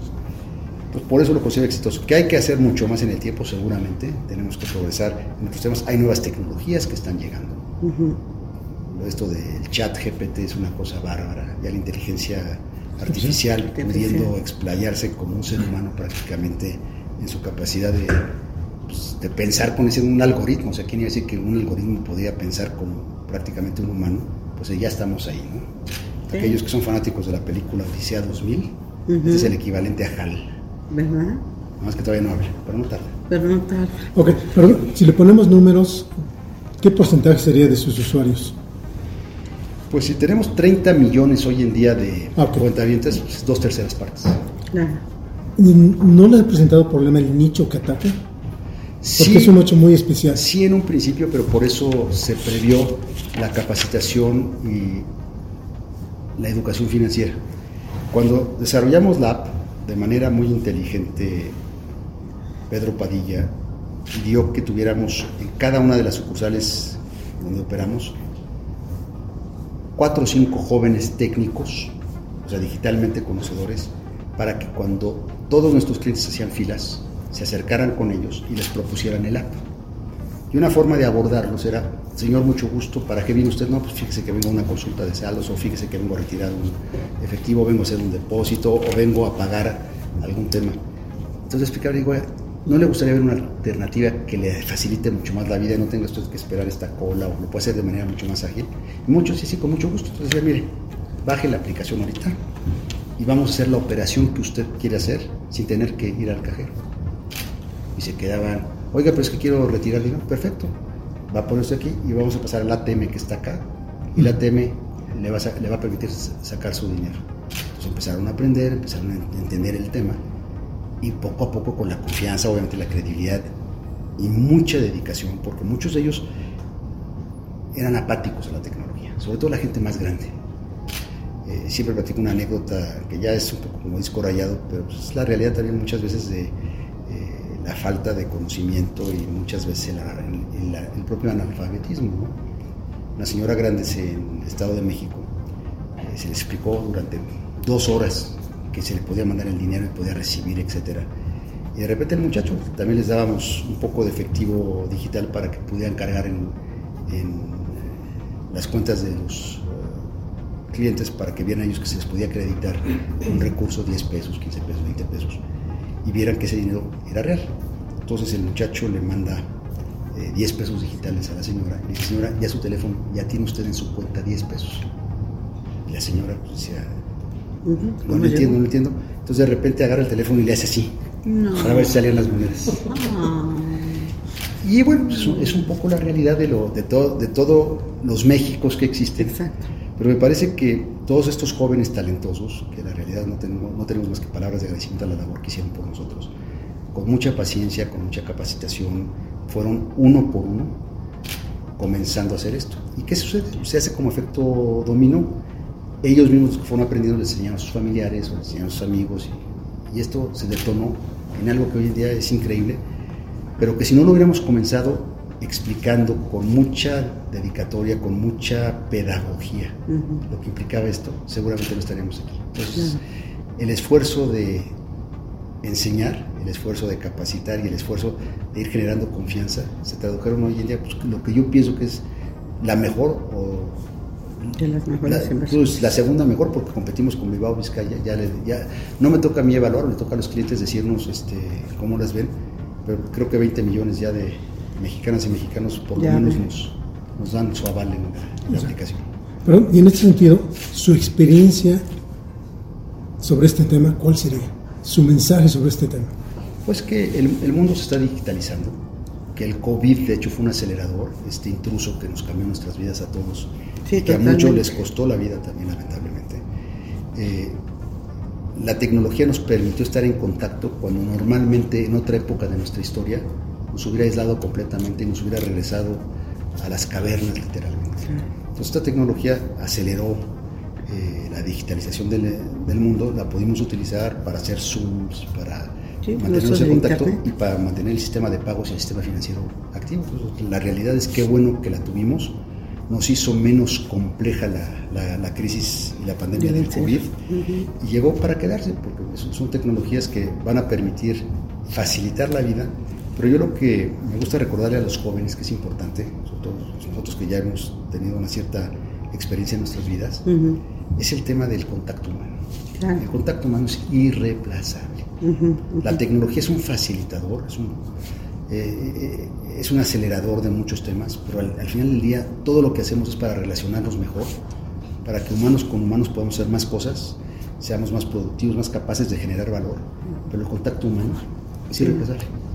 Pues por eso lo considero exitoso. Que hay que hacer mucho más en el tiempo, seguramente. Tenemos que progresar en otros temas. Hay nuevas tecnologías que están llegando. Esto del chat GPT es una cosa bárbara. Ya la inteligencia artificial pudiendo explayarse como un ser humano prácticamente en su capacidad de, pues, de pensar con ese un algoritmo. O sea, ¿quién iba a decir que un algoritmo podía pensar como prácticamente un humano? Pues ya estamos ahí, ¿no? Aquellos que son fanáticos de la película Odisea 2000, este es el equivalente a HAL. ¿Verdad? Nada más que todavía no habla, pero no tarda. Pero no tarda. Ok, pero si le ponemos números, ¿qué porcentaje sería de sus usuarios? Pues si tenemos 30 millones hoy en día de ah, cuentavientes, pues dos terceras partes. Claro. ¿No le ha presentado problema el nicho que ataca? Porque es un nicho muy especial. Sí, en un principio, pero por eso se previó la capacitación y la educación financiera. Cuando desarrollamos la app de manera muy inteligente, Pedro Padilla pidió que tuviéramos en cada una de las sucursales donde operamos cuatro o cinco jóvenes técnicos, o sea, digitalmente conocedores, para que cuando todos nuestros clientes hacían filas, se acercaran con ellos y les propusieran el app. Y una forma de abordarlos era, señor, mucho gusto, ¿para qué viene usted? No, pues fíjese que vengo a una consulta de saldos, o fíjese que vengo a retirar un efectivo, vengo a hacer un depósito, o vengo a pagar algún tema. Entonces explicaba, digo, ¿no le gustaría ver una alternativa que le facilite mucho más la vida y no tenga usted que esperar esta cola, o lo pueda hacer de manera mucho más ágil? Y muchos, sí, sí, con mucho gusto. Entonces, mire, baje la aplicación ahorita y vamos a hacer la operación que usted quiere hacer sin tener que ir al cajero. Y se quedaban Oiga, pero es que quiero retirar dinero. Perfecto. Va a ponerse aquí y vamos a pasar al ATM que está acá. Y el ATM le va a, le va a permitir sacar su dinero. Entonces empezaron a aprender, empezaron a entender el tema. Y poco a poco, con la confianza, obviamente la credibilidad y mucha dedicación, porque muchos de ellos eran apáticos a la tecnología, sobre todo la gente más grande. Eh, siempre platico una anécdota que ya es un poco como disco rayado, pero pues, es la realidad también muchas veces de la falta de conocimiento y muchas veces el, propio analfabetismo. Una señora grande en el Estado de México eh, se le explicó durante dos horas que se le podía mandar el dinero y podía recibir, etc. Y de repente el muchacho también les dábamos un poco de efectivo digital para que pudieran cargar en, las cuentas de los eh, clientes para que vieran ellos que se les podía acreditar un recurso 10 pesos, 15 pesos, 20 pesos y vieran que ese dinero era real. Entonces el muchacho le manda 10 eh, pesos digitales a la señora y le dice, señora, ya su teléfono, ya tiene usted en su cuenta 10 pesos. Y la señora pues, decía, no, lo entiendo, no lo entiendo. Entonces de repente agarra el teléfono y le hace así, para ver si salían las monedas. Ah. Y bueno, pues, es un poco la realidad de, lo, de, todo, de todos los Méxicos que existen. Exacto. Pero me parece que todos estos jóvenes talentosos, que en la realidad no tenemos, no tenemos más que palabras de agradecimiento a la labor que hicieron por nosotros, con mucha paciencia, con mucha capacitación, fueron uno por uno comenzando a hacer esto. ¿Y qué sucede? Se hace como efecto dominó. Ellos mismos fueron aprendiendo, les enseñaron a sus familiares, o les enseñaron a sus amigos, y, y esto se detonó en algo que hoy en día es increíble, pero que si no lo hubiéramos comenzado explicando con mucha dedicatoria, con mucha pedagogía lo que implicaba esto, seguramente no estaríamos aquí. Entonces, el esfuerzo de enseñar, el esfuerzo de capacitar y el esfuerzo de ir generando confianza se tradujeron hoy en día pues, lo que yo pienso que es la mejor o la, pues, la, segunda mejor porque competimos con Bilbao Vizcaya ya, ya no me toca a mí evaluar le toca a los clientes decirnos este cómo las ven pero creo que 20 millones ya de, mexicanas y mexicanos por lo menos nos, dan su aval en la, aplicación. y en este sentido, su experiencia sobre este tema, ¿cuál sería? Su mensaje sobre este tema. Pues que el, mundo se está digitalizando, que el COVID de hecho fue un acelerador, este intruso que nos cambió nuestras vidas a todos, que a muchos les costó la vida también lamentablemente. Eh, la tecnología nos permitió estar en contacto cuando normalmente en otra época de nuestra historia nos hubiera aislado completamente y nos hubiera regresado a las cavernas literalmente. Entonces esta tecnología aceleró eh, la digitalización del, del, mundo, la pudimos utilizar para hacer Zooms, para mantenernos en contacto y para mantener el sistema de pagos y el sistema financiero activo. la realidad es que bueno que la tuvimos, nos hizo menos compleja la, la, crisis y la pandemia del COVID. Y llegó para quedarse, porque son, tecnologías que van a permitir facilitar la vida, pero yo lo que me gusta recordarle a los jóvenes, que es importante, sobre todo nosotros que ya hemos tenido una cierta experiencia en nuestras vidas, es el tema del contacto humano. El contacto humano es irreemplazable. La tecnología es un facilitador, es un, eh, eh, es un acelerador de muchos temas, pero al, final del día todo lo que hacemos es para relacionarnos mejor, para que humanos con humanos podamos hacer más cosas, seamos más productivos, más capaces de generar valor, pero el contacto humano es irreemplazable.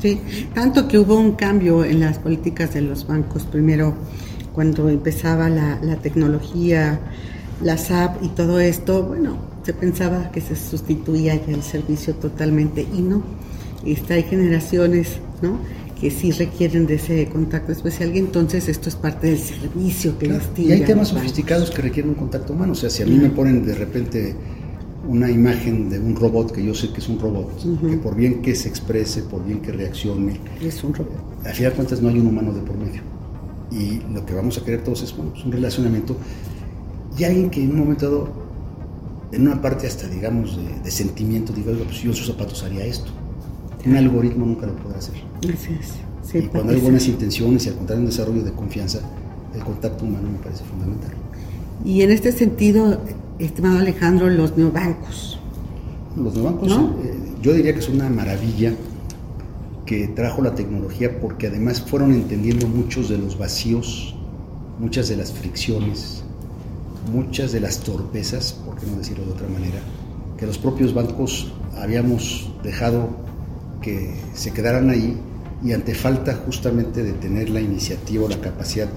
Sí. sí, tanto que hubo un cambio en las políticas de los bancos, primero cuando empezaba la, la tecnología, la SAP y todo esto, bueno, se pensaba que se sustituía ya el servicio totalmente y no. Está, hay generaciones ¿no? que sí requieren de ese contacto especial y entonces esto es parte del servicio que les Y hay temas sofisticados que requieren un contacto humano. O sea, si a mí me ponen de repente una imagen de un robot que yo sé que es un robot, que por bien que se exprese, por bien que reaccione, es un robot. Al final de cuentas no hay un humano de por medio. Y lo que vamos a querer todos es bueno, pues un relacionamiento y alguien que en un momento dado, en una parte hasta digamos de, sentimiento, digo, pues yo en sus zapatos haría esto. Un algoritmo nunca lo podrá hacer. Así y cuando hay buenas intenciones y al contrario un desarrollo de confianza, el contacto humano me parece fundamental. Y en este sentido, estimado Alejandro, los neobancos. Los neobancos, eh, yo diría que es una maravilla que trajo la tecnología porque además fueron entendiendo muchos de los vacíos, muchas de las fricciones, muchas de las torpezas, por qué no decirlo de otra manera, que los propios bancos habíamos dejado que se quedaran ahí y ante falta justamente de tener la iniciativa o la capacidad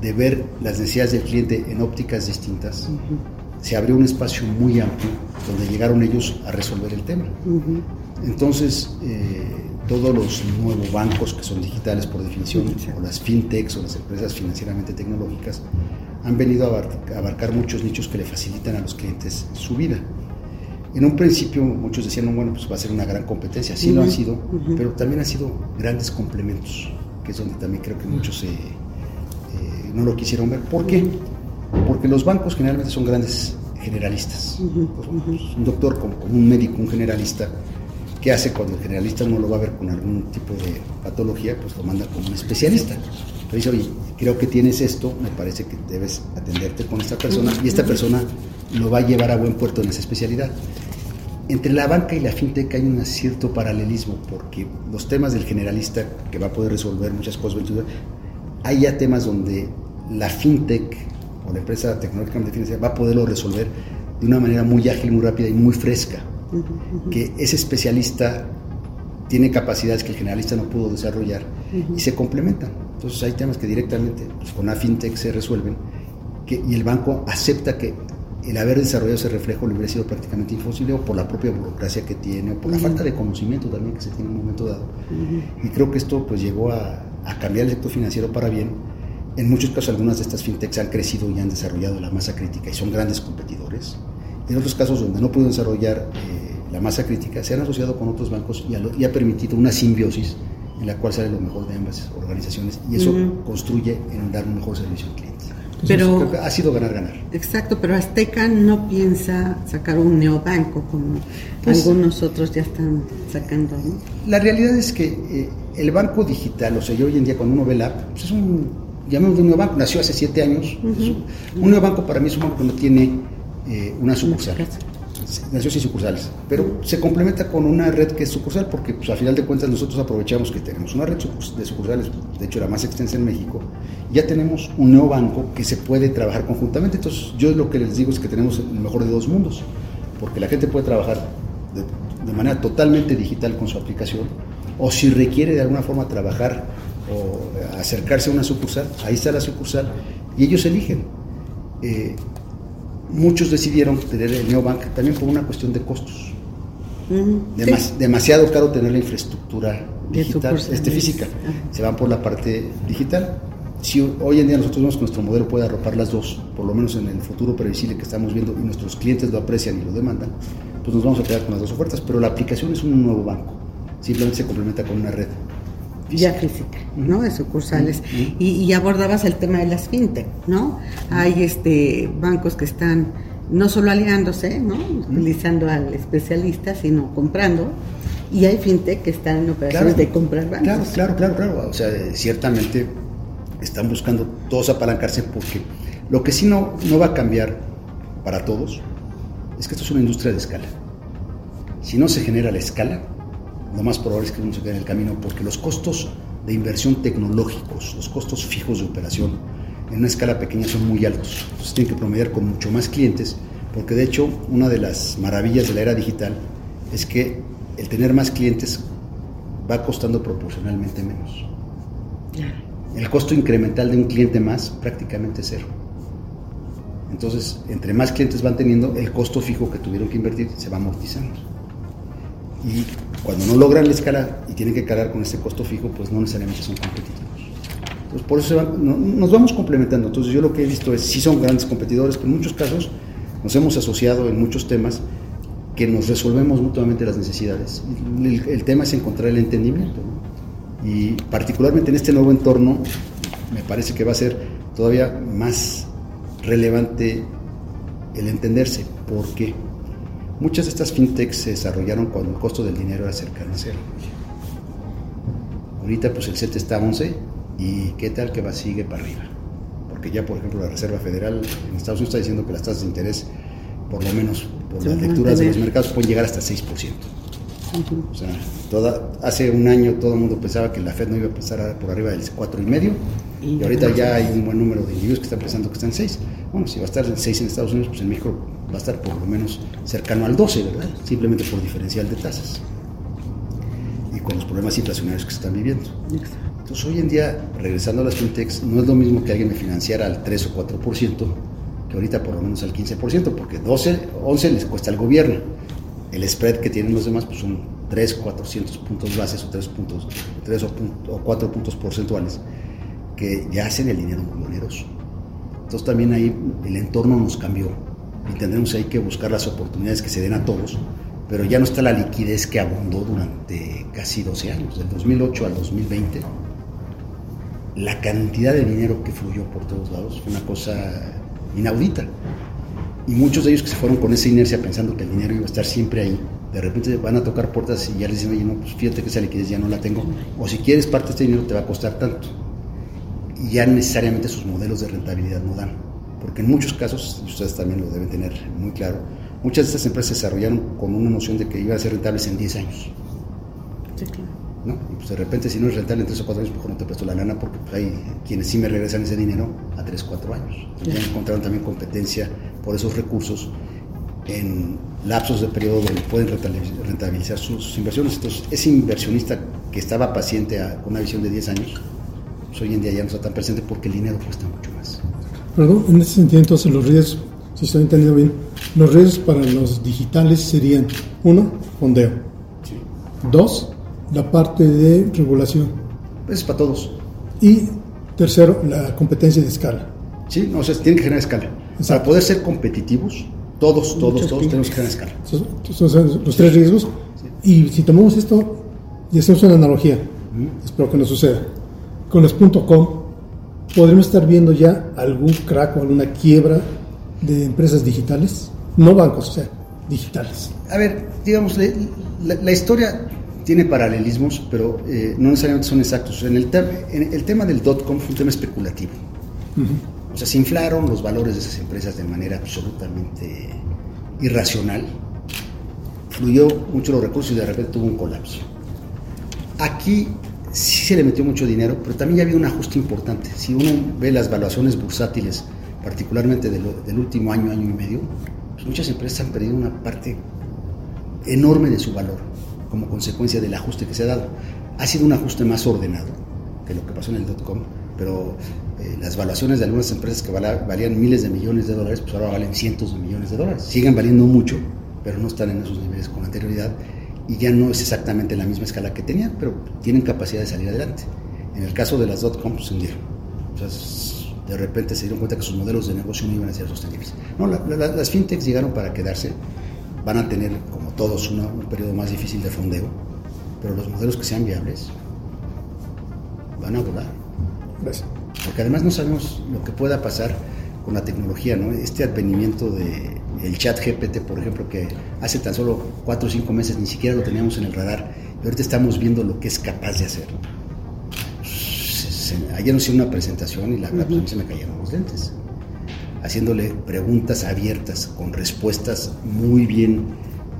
de ver las necesidades del cliente en ópticas distintas, se abrió un espacio muy amplio donde llegaron ellos a resolver el tema. Entonces, eh, todos los nuevos bancos que son digitales por definición, o las fintechs o las empresas financieramente tecnológicas, han venido a abarcar muchos nichos que le facilitan a los clientes su vida. En un principio muchos decían, bueno, pues va a ser una gran competencia, sí lo ha sido, pero también han sido grandes complementos, que es donde también creo que muchos eh, no lo quisieron ver. ¿Por qué? Porque los bancos generalmente son grandes generalistas. Un doctor como, un médico, un generalista, ¿qué hace cuando el generalista no lo va a ver con algún tipo de patología? Pues lo manda como un especialista dice, oye, creo que tienes esto, me parece que debes atenderte con esta persona y esta persona lo va a llevar a buen puerto en esa especialidad. Entre la banca y la fintech hay un cierto paralelismo porque los temas del generalista que va a poder resolver muchas cosas, hay ya temas donde la fintech o la empresa tecnológica de va a poderlo resolver de una manera muy ágil, muy rápida y muy fresca. Que ese especialista tiene capacidades que el generalista no pudo desarrollar y se complementan. Entonces hay temas que directamente pues, con la fintech se resuelven que, y el banco acepta que el haber desarrollado ese reflejo le hubiera sido prácticamente imposible o por la propia burocracia que tiene o por la falta de conocimiento también que se tiene en un momento dado. Y creo que esto pues llegó a, a, cambiar el sector financiero para bien. En muchos casos algunas de estas fintechs han crecido y han desarrollado la masa crítica y son grandes competidores. En otros casos donde no pueden desarrollar eh, la masa crítica se han asociado con otros bancos y, y ha permitido una simbiosis en la cual sale lo mejor de ambas organizaciones y eso construye en dar un mejor servicio al cliente. pero ha sido ganar ganar. Exacto, pero Azteca no piensa sacar un neobanco como pues, algunos otros ya están sacando. La realidad es que eh, el banco digital, o sea, yo hoy en día cuando uno ve la app, pues es un llamemos un neobanco, nació hace siete años. un, neobanco para mí es un banco que no tiene eh, una sucursal. Nació sin sucursales, pero se complementa con una red que es sucursal, porque pues, a final de cuentas nosotros aprovechamos que tenemos una red de sucursales, de hecho la más extensa en México, ya tenemos un nuevo banco que se puede trabajar conjuntamente, entonces yo lo que les digo es que tenemos el mejor de dos mundos, porque la gente puede trabajar de, de manera totalmente digital con su aplicación, o si requiere de alguna forma trabajar o acercarse a una sucursal, ahí está la sucursal, y ellos eligen. Eh, muchos decidieron tener el neobank también por una cuestión de costos. demasiado caro tener la infraestructura digital, este, física. Se van por la parte digital. Si hoy en día nosotros vemos que nuestro modelo puede arropar las dos, por lo menos en el futuro previsible que estamos viendo y nuestros clientes lo aprecian y lo demandan, pues nos vamos a quedar con las dos ofertas. Pero la aplicación es un nuevo banco, simplemente se complementa con una red. Ya física, ¿no? De sucursales. y, y, abordabas el tema de las fintech, ¿no? Hay este bancos que están no solo aliándose, ¿no? Utilizando al especialista, sino comprando. Y hay fintech que están en operaciones de comprar bancos. Claro, claro, claro, claro. O sea, ciertamente están buscando todos apalancarse porque lo que sí no, no va a cambiar para todos es que esto es una industria de escala. Si no se genera la escala, lo más probable es que uno se quede en el camino porque los costos de inversión tecnológicos, los costos fijos de operación en una escala pequeña son muy altos. Entonces tienen que promediar con mucho más clientes porque de hecho una de las maravillas de la era digital es que el tener más clientes va costando proporcionalmente menos. El costo incremental de un cliente más prácticamente cero. Entonces, entre más clientes van teniendo, el costo fijo que tuvieron que invertir se va amortizando. Y cuando no logran la escala y tienen que cargar con ese costo fijo, pues no necesariamente son competitivos. Entonces, por eso nos vamos complementando. Entonces, yo lo que he visto es, sí son grandes competidores, pero en muchos casos nos hemos asociado en muchos temas que nos resolvemos mutuamente las necesidades. El, tema es encontrar el entendimiento. Y particularmente en este nuevo entorno, me parece que va a ser todavía más relevante el entenderse. ¿Por qué? Muchas de estas fintechs se desarrollaron cuando el costo del dinero era cercano a cero. Ahorita pues el CET está a 11 y qué tal que va sigue para arriba. Porque ya por ejemplo la Reserva Federal en Estados Unidos está diciendo que las tasas de interés, por lo menos por las lecturas de los mercados, pueden llegar hasta 6%. O sea, toda, hace un año todo el mundo pensaba que la Fed no iba a pasar por arriba del 4,5 y, y ahorita ya hay un buen número de individuos que están pensando que están en 6. Bueno, si va a estar en 6 en Estados Unidos, pues en México va a estar por lo menos cercano al 12, ¿verdad? Simplemente por diferencial de tasas y con los problemas inflacionarios que se están viviendo. Entonces, hoy en día, regresando a las fintechs, no es lo mismo que alguien me financiara al 3 o 4%, que ahorita por lo menos al 15%, porque 12, 11 les cuesta al gobierno. El spread que tienen los demás pues son 3, 400 puntos bases o 3, puntos, 3 o, o 4 puntos porcentuales que ya hacen el dinero muy oneroso. Entonces también ahí el entorno nos cambió y tendremos ahí que buscar las oportunidades que se den a todos, pero ya no está la liquidez que abundó durante casi 12 años, del 2008 al 2020. La cantidad de dinero que fluyó por todos lados fue una cosa inaudita. Y muchos de ellos que se fueron con esa inercia pensando que el dinero iba a estar siempre ahí, de repente van a tocar puertas y ya les dicen, oye, no, pues fíjate que esa liquidez ya no la tengo, o si quieres parte de este dinero te va a costar tanto. Y ya necesariamente sus modelos de rentabilidad no dan. Porque en muchos casos, y ustedes también lo deben tener muy claro, muchas de estas empresas se desarrollaron con una noción de que iban a ser rentables en 10 años. Sí, claro. ¿no? Y pues de repente si no es rentable en 3 o 4 años, mejor no te presto la lana porque pues, hay quienes sí me regresan ese dinero a 3 o 4 años. Ya encontraron también competencia por esos recursos en lapsos de periodo donde pueden rentabilizar sus, inversiones. Entonces, ese inversionista que estaba paciente con una visión de 10 años, pues hoy en día ya no está tan presente porque el dinero cuesta mucho más. Perdón, en ese sentido, entonces, los riesgos, si estoy entendiendo bien, los riesgos para los digitales serían, uno, fondeo. Sí. Dos, la parte de regulación. Es para todos. Y tercero, la competencia de escala. Sí, no, o sea, tienen que generar escala. Para poder ser competitivos, todos, todos, todos tenemos que generar escala. Esos son los tres riesgos. Y si tomamos esto y hacemos una analogía, espero que no suceda, con los .com, podremos estar viendo ya algún crack o alguna quiebra de empresas digitales, no bancos, o sea, digitales. A ver, digamos, la, historia tiene paralelismos, pero eh, no necesariamente son exactos. En el, en el tema del dot-com fue un tema especulativo. O sea, se inflaron los valores de esas empresas de manera absolutamente irracional. Fluyó mucho los recursos y de repente tuvo un colapso. Aquí sí se le metió mucho dinero, pero también ya había un ajuste importante. Si uno ve las valuaciones bursátiles, particularmente del, último año, año y medio, pues muchas empresas han perdido una parte enorme de su valor como consecuencia del ajuste que se ha dado. Ha sido un ajuste más ordenado que lo que pasó en el dot-com, pero eh, las valuaciones de algunas empresas que valían miles de millones de dólares, pues ahora valen cientos de millones de dólares. Siguen valiendo mucho, pero no están en esos niveles con anterioridad y ya no es exactamente la misma escala que tenían, pero tienen capacidad de salir adelante. En el caso de las dot-com, se hundieron. O sea, de repente se dieron cuenta que sus modelos de negocio no iban a ser sostenibles. No, las fintechs llegaron para quedarse, van a tener, como todos, un periodo más difícil de fondeo, pero los modelos que sean viables van a volar. Porque además no sabemos lo que pueda pasar con la tecnología, ¿no? Este advenimiento de el chat GPT, por ejemplo, que hace tan solo cuatro o cinco meses ni siquiera lo teníamos en el radar, y ahorita estamos viendo lo que es capaz de hacer. ayer nos hice una presentación y la verdad pues, se me cayeron los lentes, haciéndole preguntas abiertas, con respuestas muy bien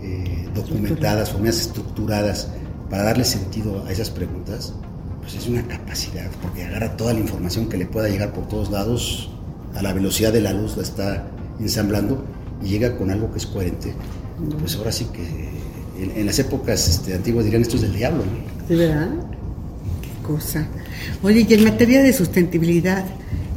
eh, documentadas o más estructuradas, para darle sentido a esas preguntas, pues es una capacidad, porque agarra toda la información que le pueda llegar por todos lados, a la velocidad de la luz la está ensamblando y llega con algo que es coherente, pues ahora sí que en, las épocas este, antiguas dirían esto es del diablo. ¿De verdad? Qué cosa. Oye, y en materia de sustentabilidad,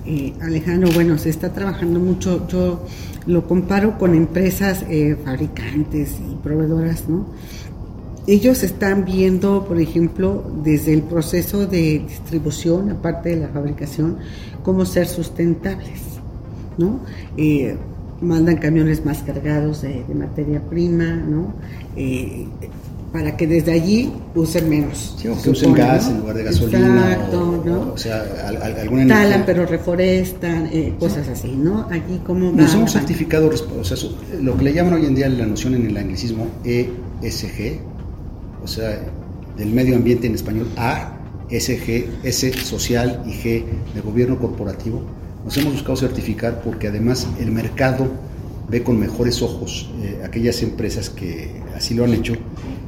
eh, Alejandro, bueno, se está trabajando mucho, yo lo comparo con empresas eh, fabricantes y proveedoras, ¿no? Ellos están viendo, por ejemplo, desde el proceso de distribución, aparte de la fabricación, cómo ser sustentables, ¿no? Eh, mandan camiones más cargados de, materia prima, ¿no? Eh, para que desde allí usen menos. Sí, o que usen gas en lugar de gasolina. Exacto, ¿no? O, sea, alguna Talan pero reforestan, eh, cosas así, ¿no? Aquí como... Nos hemos certificado, o sea, lo que le llaman hoy en día la noción en el anglicismo ESG, o sea, del medio ambiente en español, A, SG, S social y G de gobierno corporativo, nos hemos buscado certificar porque además el mercado ve con mejores ojos eh, aquellas empresas que así lo han hecho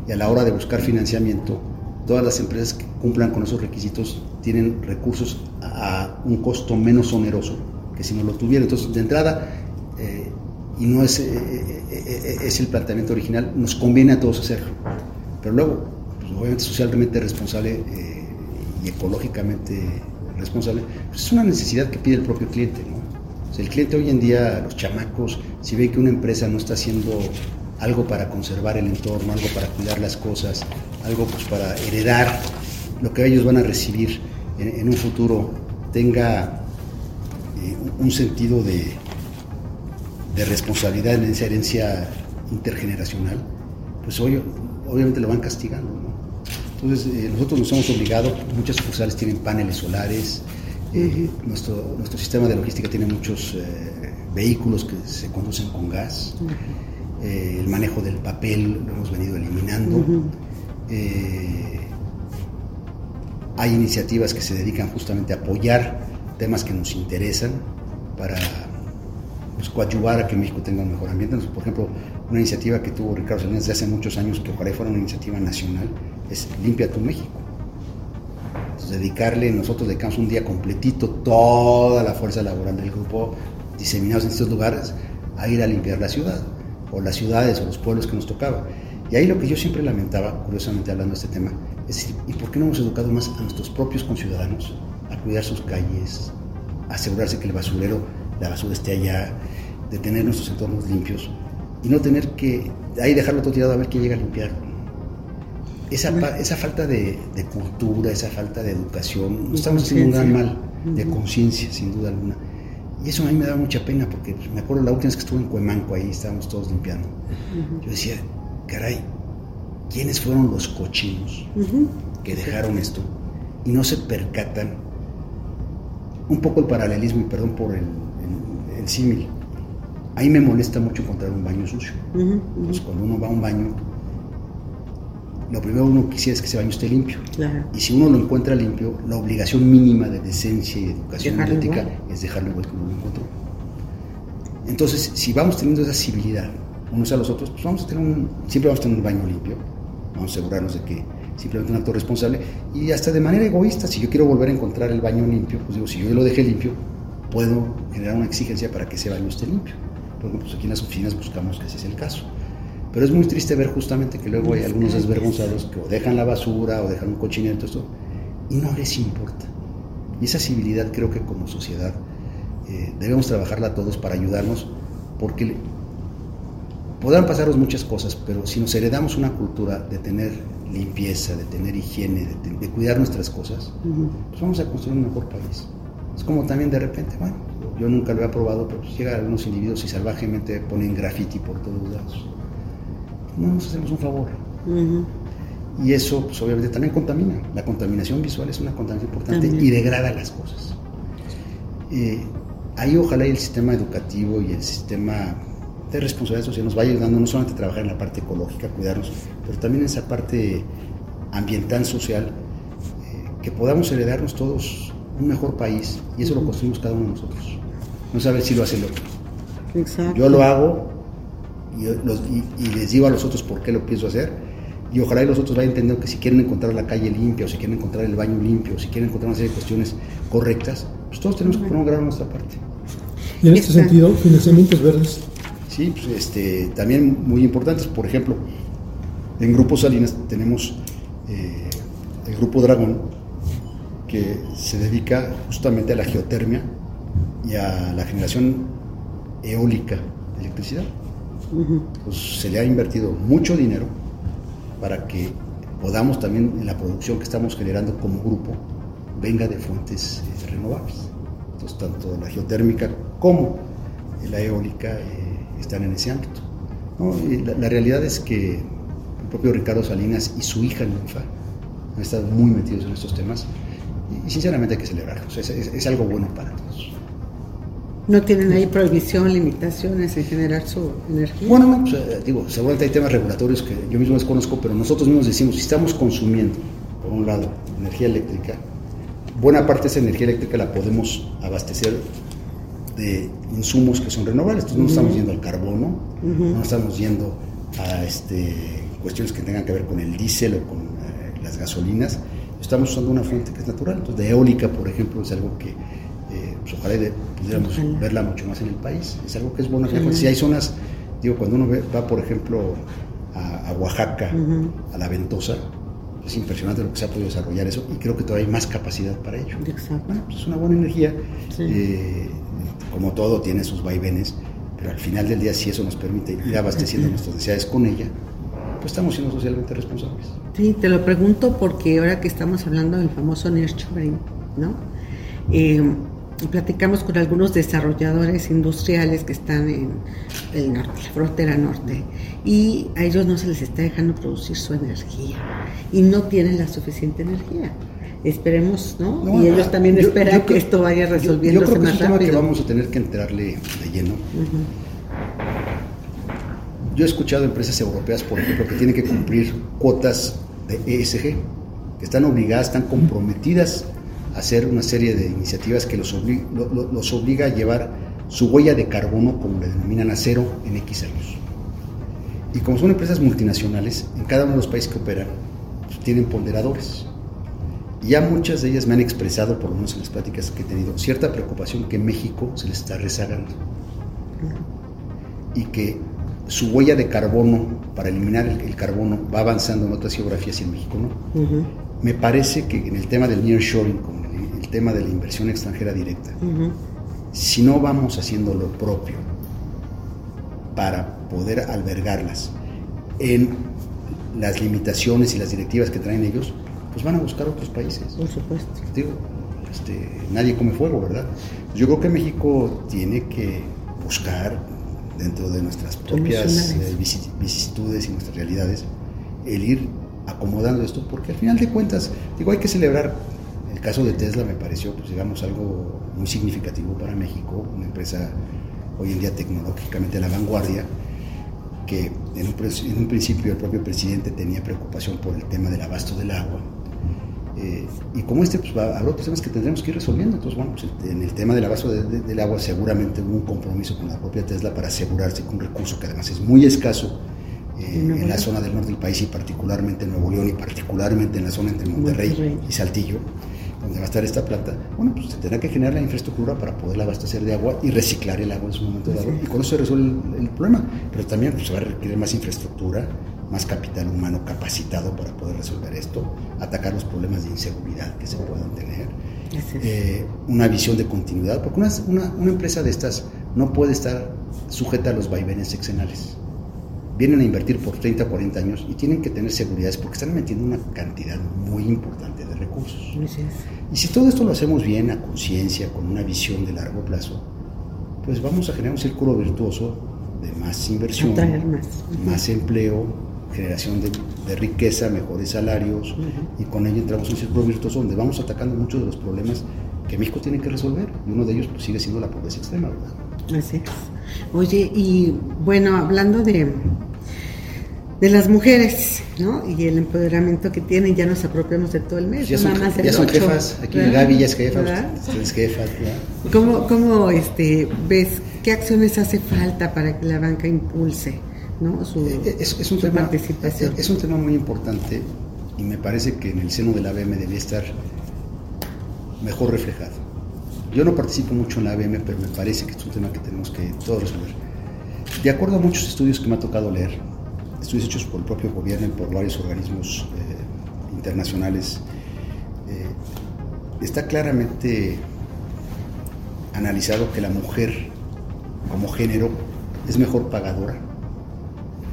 y a la hora de buscar financiamiento, todas las empresas que cumplan con esos requisitos tienen recursos a, un costo menos oneroso que si no lo tuvieran. Entonces, de entrada, eh, y no es, eh, es el planteamiento original, nos conviene a todos hacerlo. Pero luego, pues, obviamente socialmente responsable y ecológicamente responsable, pues es una necesidad que pide el propio cliente. ¿no? el cliente hoy en día, los chamacos, si ve que una empresa no está haciendo algo para conservar el entorno, algo para cuidar las cosas, algo pues para heredar lo que ellos van a recibir en, un futuro, tenga eh, un sentido de, de responsabilidad en esa herencia intergeneracional, pues hoy, obviamente lo van castigando. Entonces, eh, nosotros nos hemos obligado, muchas sucursales tienen paneles solares, eh, nuestro, nuestro sistema de logística tiene muchos eh, vehículos que se conducen con gas, el manejo del papel lo hemos venido eliminando. hay iniciativas que se dedican justamente a apoyar temas que nos interesan para pues, coadyuvar a que México tenga un mejor ambiente. Por ejemplo, una iniciativa que tuvo Ricardo Salinas desde hace muchos años, que ojalá fuera una iniciativa nacional, es Limpia tu México. Entonces, dedicarle, nosotros dedicamos un día completito toda la fuerza laboral del grupo, diseminados en estos lugares, a ir a limpiar la ciudad, o las ciudades, o los pueblos que nos tocaba. Y ahí lo que yo siempre lamentaba, curiosamente hablando de este tema, es decir, ¿y por qué no hemos educado más a nuestros propios conciudadanos a cuidar sus calles, asegurarse que el basurero, la basura esté allá, de tener nuestros entornos limpios y no tener que ahí dejarlo todo tirado a ver quién llega a limpiar. Esa, esa falta de, cultura, esa falta de educación, nos estamos haciendo un gran mal de conciencia, sin duda alguna. Y eso a mí me da mucha pena porque me acuerdo la última vez que estuve en Cuemanco, ahí estábamos todos limpiando. Yo decía, caray, ¿quiénes fueron los cochinos que dejaron esto y no se percatan? Un poco el paralelismo, y perdón por el, el símil, Ahí me molesta mucho encontrar un baño sucio. Entonces, cuando uno va a un baño, lo primero que uno quisiera es que ese baño esté limpio. Y si uno lo encuentra limpio, la obligación mínima de decencia y educación ética es dejarlo igual uno lo encontró. Entonces, si vamos teniendo esa civilidad unos a los otros, pues vamos a tener un, siempre vamos a tener un baño limpio. Vamos a asegurarnos de que simplemente un acto responsable. Y hasta de manera egoísta, si yo quiero volver a encontrar el baño limpio, pues digo, si yo lo dejé limpio, puedo generar una exigencia para que ese baño esté limpio porque pues aquí en las oficinas buscamos que ese es el caso. Pero es muy triste ver justamente que luego hay algunos desvergonzados que o dejan la basura o dejan un cochinero, todo esto, y no les importa. Y esa civilidad creo que como sociedad eh, debemos trabajarla todos para ayudarnos, porque podrán pasarnos muchas cosas, pero si nos heredamos una cultura de tener limpieza, de tener higiene, de, cuidar nuestras cosas, pues vamos a construir un mejor país. Es como también de repente, bueno, yo nunca lo he aprobado, pero pues llegan algunos individuos y salvajemente ponen graffiti por todos lados. No nos hacemos un favor. Y eso, pues obviamente también contamina. La contaminación visual es una contaminación importante y degrada las cosas. Eh, ahí ojalá el sistema educativo y el sistema de responsabilidad social nos vaya ayudando no solamente a trabajar en la parte ecológica, cuidarnos, pero también en esa parte ambiental, social, eh, que podamos heredarnos todos un mejor país y eso lo construimos cada uno de nosotros. No saber si lo hace el otro. Yo lo hago y, les digo a los otros por qué lo pienso hacer y ojalá y los otros vayan entendiendo que si quieren encontrar la calle limpia o si quieren encontrar el baño limpio o si quieren encontrar una serie de cuestiones correctas, pues todos tenemos que poner un grano nuestra parte. Y en este sentido, financiamientos verdes. Sí, pues este, también muy importantes. Por ejemplo, en Grupo Salinas tenemos eh, el Grupo Dragón, que se dedica justamente a la geotermia y a la generación eólica de electricidad. Pues se le ha invertido mucho dinero para que podamos también en la producción que estamos generando como grupo venga de fuentes eh, renovables. Entonces, tanto la geotérmica como la eólica eh, están en ese ámbito. la, realidad es que el propio Ricardo Salinas y su hija Ninfa han estado muy metidos en estos temas y, sinceramente hay que celebrarlo. es, algo bueno para todos. ¿No tienen ahí prohibición, limitaciones en generar su energía? Bueno, no, pues, eh, digo, seguramente hay temas regulatorios que yo mismo desconozco, pero nosotros mismos decimos, si estamos consumiendo, por un lado, energía eléctrica, buena parte de esa energía eléctrica la podemos abastecer de insumos que son renovables. Entonces no estamos yendo al carbono, no estamos yendo a este, cuestiones que tengan que ver con el diésel o con eh, las gasolinas. Estamos usando una fuente que es natural. Entonces, de eólica, por ejemplo, es algo que pues, ojalá pudiéramos verla mucho más en el país. Es algo que es bueno. Si hay zonas, digo, cuando uno va, por ejemplo, a, Oaxaca, a la Ventosa, es impresionante lo que se ha podido desarrollar eso y creo que todavía hay más capacidad para ello. Bueno, pues es una buena energía. Eh, como todo tiene sus vaivenes, pero al final del día si eso nos permite ir abasteciendo nuestras necesidades con ella, pues estamos siendo socialmente responsables. Sí, te lo pregunto porque ahora que estamos hablando del famoso nearshoring, ¿no? Eh, platicamos con algunos desarrolladores industriales que están en el norte, la frontera norte, y a ellos no se les está dejando producir su energía y no tienen la suficiente energía esperemos, ¿no? y ellos también esperan que esto vaya resolviendo. Yo, creo que es un tema que vamos a tener que entrarle de lleno. Yo he escuchado empresas europeas, por ejemplo, que tienen que cumplir cuotas de ESG, que están obligadas, están comprometidas hacer una serie de iniciativas que los, los obliga a llevar su huella de carbono, como le denominan, a cero en X años. Y como son empresas multinacionales, en cada uno de los países que operan, pues, tienen ponderadores ya muchas de ellas me han expresado, por lo menos en las pláticas que he tenido, cierta preocupación que México se les está rezagando y que su huella de carbono para eliminar el, carbono va avanzando en otras geografías y en México no. Me parece que en el tema del nearshoring, como el, el tema de la inversión extranjera directa, si no vamos haciendo lo propio para poder albergarlas en las limitaciones y las directivas que traen ellos, pues van a buscar otros países. Por supuesto. Digo, este, nadie come fuego, ¿verdad? Yo creo que México tiene que buscar dentro de nuestras propias eh, vicisitudes y nuestras realidades el ir acomodando esto, porque al final de cuentas, digo, hay que celebrar. El caso de Tesla me pareció, pues digamos, algo muy significativo para México, una empresa hoy en día tecnológicamente a la vanguardia, que en un, en un, principio el propio presidente tenía preocupación por el tema del abasto del agua, eh, y como este, pues habrá otros temas que tendremos que ir resolviendo. Entonces, bueno, pues, en el tema del abasto del agua seguramente hubo un compromiso con la propia Tesla para asegurarse que un recurso que además es muy escaso eh, en la zona del norte del país y particularmente en Nuevo León y particularmente en la zona entre Monterrey, y Saltillo, donde va a estar esta planta, bueno, pues se tendrá que generar la infraestructura para poder abastecer de agua y reciclar el agua en su momento dado. Y con eso se resuelve el, problema. Pero también pues, se va a requerir más infraestructura, más capital humano capacitado para poder resolver esto, atacar los problemas de inseguridad que se puedan tener, eh, una visión de continuidad, porque una, una, empresa de estas no puede estar sujeta a los vaivenes sexenales. Vienen a invertir por 30, 40 años y tienen que tener seguridades porque están metiendo una cantidad muy importante de recursos. Y si todo esto lo hacemos bien, a conciencia, con una visión de largo plazo, pues vamos a generar un círculo virtuoso de más inversión, más. empleo, generación de, riqueza, mejores salarios, y con ello entramos en un círculo virtuoso donde vamos atacando muchos de los problemas que México tiene que resolver, y uno de ellos pues, sigue siendo la pobreza extrema, ¿verdad? Así es. Oye, y bueno, hablando de, de las mujeres, ¿no? Y el empoderamiento que tienen, ya nos apropiamos de todo el mes. Ya son, ya son jefas, aquí Gaby ya es jefa, es jefa. ¿Cómo, ¿Cómo este, ves qué acciones hace falta para que la banca impulse ¿no? su, eh, es, un tema, participación? Es un tema muy importante y me parece que en el seno de la ABM debía estar mejor reflejado. Yo no participo mucho en la ABM, pero me parece que es un tema que tenemos que todos resolver. De acuerdo a muchos estudios que me ha tocado leer, estudios hechos por el propio gobierno y por varios organismos eh, internacionales, eh, está claramente analizado que la mujer como género es mejor pagadora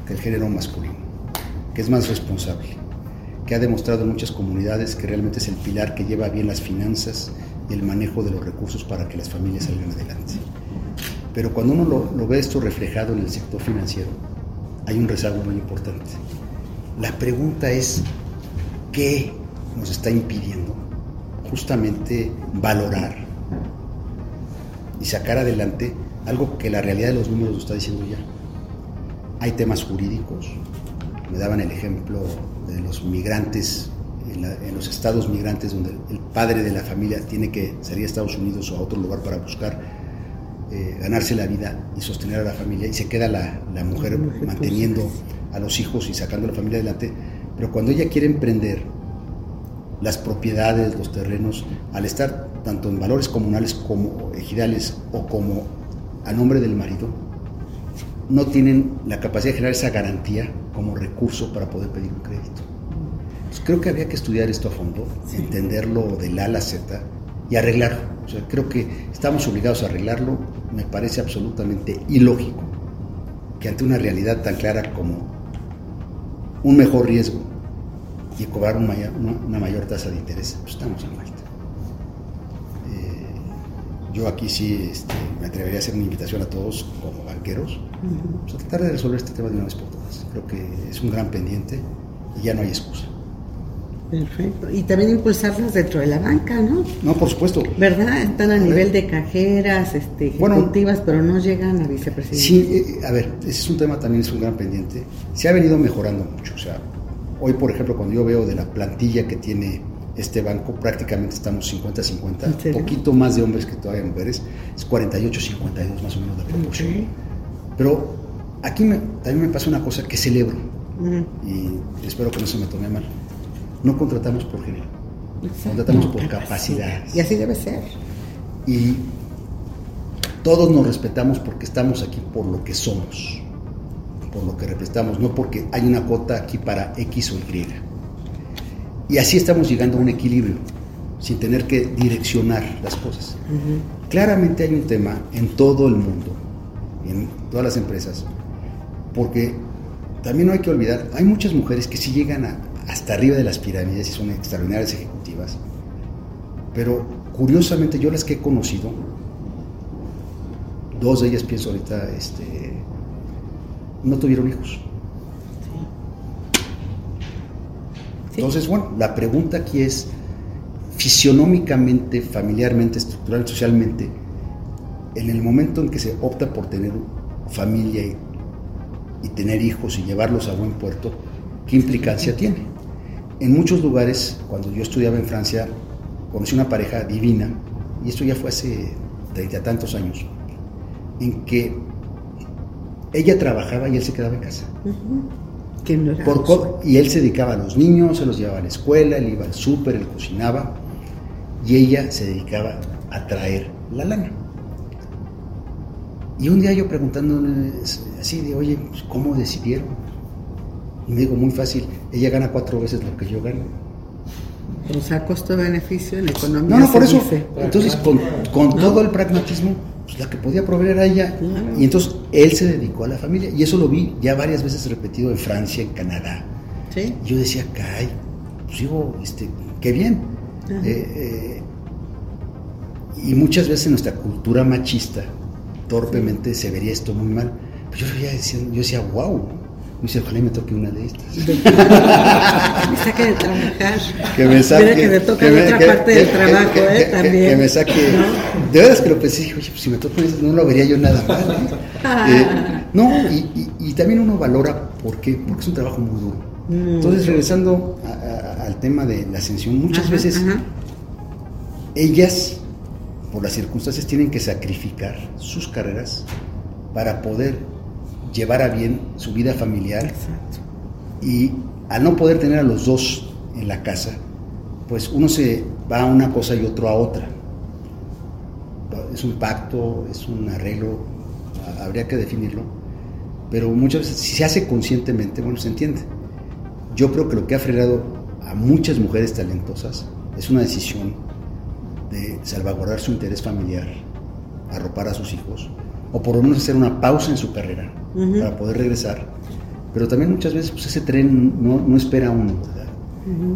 que el género masculino, que es más responsable, que ha demostrado en muchas comunidades que realmente es el pilar que lleva bien las finanzas y el manejo de los recursos para que las familias salgan adelante. Pero cuando uno lo, lo ve esto reflejado en el sector financiero, hay un rezago muy importante. La pregunta es, ¿qué nos está impidiendo justamente valorar y sacar adelante algo que la realidad de los números lo está diciendo ya? Hay temas jurídicos, me daban el ejemplo de los migrantes, en, los estados migrantes donde el padre de la familia tiene que salir a Estados Unidos o a otro lugar para buscar eh, ganarse la vida y sostener a la familia y se queda la, mujer manteniendo a los hijos y sacando a la familia adelante, pero cuando ella quiere emprender las propiedades, los terrenos, al estar tanto en valores comunales como ejidales o como a nombre del marido, no tienen la capacidad de generar esa garantía como recurso para poder pedir un crédito. creo que había que estudiar esto a fondo, entenderlo del A a la Z y arreglarlo. O sea, creo que estamos obligados a arreglarlo. Me parece absolutamente ilógico que ante una realidad tan clara como un mejor riesgo y cobrar una, mayor tasa de interés, pues estamos en falta. Eh, yo aquí sí este, me atrevería a hacer una invitación a todos como banqueros pues, a tratar de resolver este tema de una vez por todas. Creo que es un gran pendiente y ya no hay excusa. Perfecto. Y también impulsarlas dentro de la banca, ¿no? No, por supuesto. ¿Verdad? Están a, nivel de cajeras, este, ejecutivas, pero no llegan a vicepresidente. Sí, eh, a ver, ese es un tema también, es un gran pendiente. Se ha venido mejorando mucho. O sea, hoy, por ejemplo, cuando yo veo de la plantilla que tiene este banco, prácticamente estamos 50-50, un poquito más de hombres que todavía mujeres, es 48-52 más o menos la proporción. Pero aquí también me pasa una cosa que celebro, y espero que no se me tome mal no contratamos por género, contratamos por capacidad. Y así debe ser. Y todos nos respetamos porque estamos aquí por lo que somos, por lo que representamos, no porque hay una cuota aquí para X o Y. Y así estamos llegando a un equilibrio, sin tener que direccionar las cosas. Claramente hay un tema en todo el mundo, en todas las empresas, porque también no hay que olvidar, hay muchas mujeres que sí llegan a, hasta arriba de las pirámides y son extraordinarias ejecutivas. Pero curiosamente yo las que he conocido, dos de ellas pienso ahorita, este, no tuvieron hijos. Entonces, bueno, la pregunta aquí es, fisionómicamente, familiarmente, estructural, socialmente, en el momento en que se opta por tener familia y, y tener hijos y llevarlos a buen puerto, ¿qué implicancia tiene? En muchos lugares, cuando yo estudiaba en Francia, conocí una pareja divina, y esto ya fue hace treinta tantos años, en que ella trabajaba y él se quedaba en casa. y él se dedicaba a los niños, se los llevaba a la escuela, él iba al súper, él cocinaba, y ella se dedicaba a traer la lana. Y un día yo preguntándole así de, oye, pues, ¿cómo decidieron? Y me digo muy fácil, ella gana cuatro veces lo que yo gano. O sea, costo-beneficio en economía. No, no, por eso. Entonces, con, todo el pragmatismo, pues, la que podía proveer a ella. Y entonces él se dedicó a la familia. Y eso lo vi ya varias veces repetido en Francia, en Canadá. Sí. Yo decía, caray, pues digo, este, qué bien. Eh, eh, y muchas veces en nuestra cultura machista, torpemente se vería esto muy mal. Pero yo, veía, decía, yo decía, wow. Me dice, ojalá me toque una de estas. me saque de trabajar. Que me saque. Mira que me toca de otra parte del trabajo, que, ¿eh? También. Que, me saque. De verdad que lo pensé, dije, oye, pues si me toca eso, no lo vería yo nada mal. ¿eh? Ah. Eh, no, y, y, y, también uno valora, ¿por qué? Porque es un trabajo muy duro. Mm. Entonces, regresando a, a, al tema de la ascensión, muchas Ajá, veces ajá. ellas, por las circunstancias, tienen que sacrificar sus carreras para poder llevar a bien su vida familiar Exacto. y al no poder tener a los dos en la casa, pues uno se va a una cosa y otro a otra. Es un pacto, es un arreglo, habría que definirlo, pero muchas veces si se hace conscientemente, bueno, se entiende. Yo creo que lo que ha frenado a muchas mujeres talentosas es una decisión de salvaguardar su interés familiar, arropar a sus hijos, o por lo menos hacer una pausa en su carrera Ujú. para poder regresar. Pero también muchas veces pues, ese tren no, no espera a uno. ¿verdad?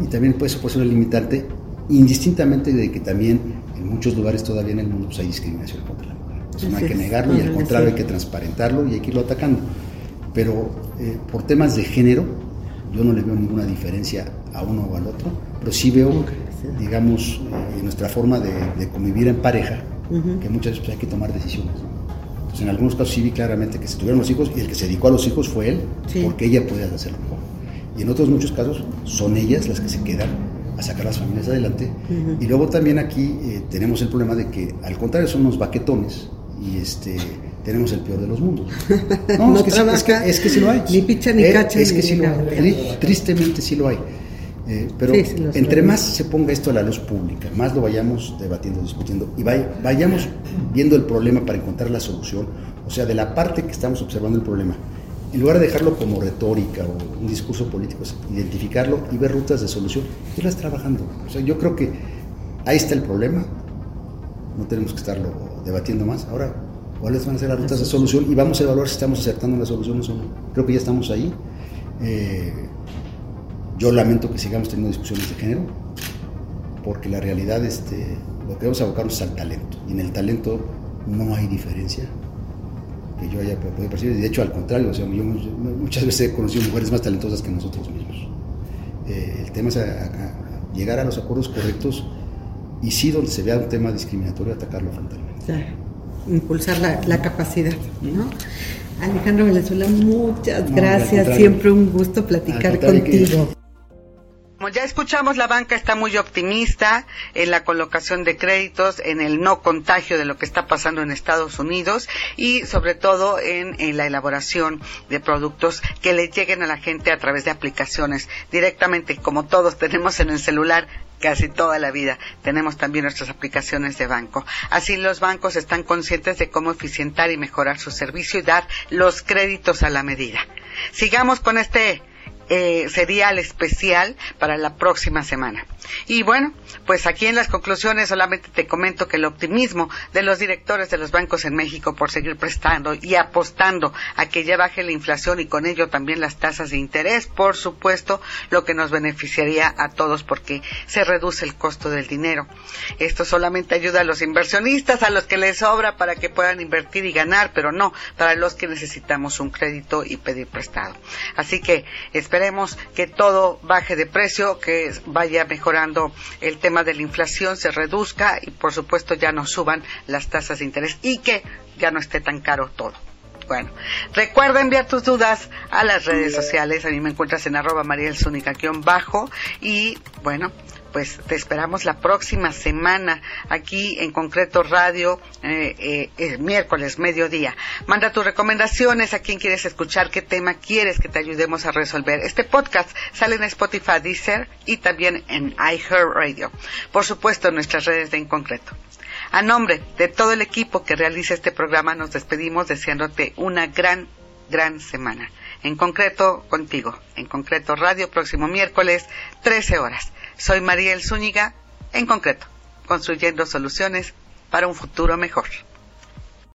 Y también pues, eso puede ser una limitante, indistintamente de que también en muchos lugares todavía en el mundo pues, hay discriminación contra la mujer. Eso no hay que negarlo y al contrario sí. hay que transparentarlo y hay que irlo atacando. Pero eh, por temas de género, yo no le veo ninguna diferencia a uno o al otro, pero sí veo, digamos, eh, en nuestra forma de, de convivir en pareja, Ujú. que muchas veces pues, hay que tomar decisiones. Entonces, en algunos casos sí vi claramente que se tuvieron los hijos y el que se dedicó a los hijos fue él, Sí. porque ella podía hacerlo mejor. Y en otros muchos casos son ellas las que se quedan a sacar las familias adelante. Ujú. Y luego también aquí eh, tenemos el problema de que al contrario son unos baquetones y este tenemos el peor de los mundos. No, No es, que, es, que, es que sí lo hay. ni picha, ni Eh, cacha, Es ni que sí lo hay. Tri- Tristemente sí lo hay. Eh, pero Sí, sí lo entre más se ponga esto a la luz pública, más lo vayamos debatiendo, discutiendo y vay- vayamos viendo el problema para encontrar la solución, o sea, de la parte que estamos observando el problema, en lugar de dejarlo como retórica o un discurso político, es identificarlo y ver rutas de solución, irlas trabajando. O sea, yo creo que ahí está el problema, no tenemos que estarlo debatiendo más. Ahora, ¿cuáles van a ser las rutas de solución? Y vamos a evaluar si estamos acertando las soluciones o no. Creo que ya estamos ahí. Eh, yo lamento que sigamos teniendo discusiones de género, porque la realidad, este, lo que debemos abocarnos es al talento. Y en el talento no hay diferencia que yo haya podido percibir. De hecho, al contrario, o sea, yo muchas veces he conocido mujeres más talentosas que nosotros mismos. Eh, el tema es a- a- a llegar a los acuerdos correctos y sí, donde se vea un tema discriminatorio, atacarlo frontalmente. Claro. Impulsar la, la capacidad, ¿no? Alejandro Valenzuela, muchas No, gracias. Siempre un gusto platicar que- contigo. Ya escuchamos, la banca está muy optimista en la colocación de créditos, en el no contagio de lo que está pasando en Estados Unidos y sobre todo en, la elaboración de productos que le lleguen a la gente a través de aplicaciones directamente, como todos tenemos en el celular casi toda la vida. Tenemos también nuestras aplicaciones de banco. Así los bancos están conscientes de cómo eficientar y mejorar su servicio y dar los créditos a la medida. Sigamos con este eh, serial especial para la próxima semana. Y bueno, pues aquí en las conclusiones solamente te comento que el optimismo de los directores de los bancos en México por seguir prestando y apostando a que ya baje la inflación y con ello también las tasas de interés, por supuesto, lo que nos beneficiaría a todos porque se reduce el costo del dinero. Esto solamente ayuda a los inversionistas, a los que les sobra para que puedan invertir y ganar, pero no para los que necesitamos un crédito y pedir prestado. Así que esperemos que todo baje de precio, que vaya mejorando el tema de la inflación, se reduzca y por supuesto ya no suban las tasas de interés y que ya no esté tan caro todo. Bueno, recuerda enviar tus dudas a las redes sociales. A mí me encuentras en arroba bajo y bueno, pues te esperamos la próxima semana aquí en concreto radio eh, eh, miércoles mediodía. Manda tus recomendaciones a quién quieres escuchar qué tema quieres que te ayudemos a resolver. Este podcast sale en Spotify Deezer y también en iHeartRadio. Por supuesto en nuestras redes de en concreto. A nombre de todo el equipo que realiza este programa nos despedimos deseándote una gran gran semana. En concreto contigo. En concreto radio próximo miércoles 13 horas soy Mariel Zúñiga, en concreto, construyendo soluciones para un futuro mejor.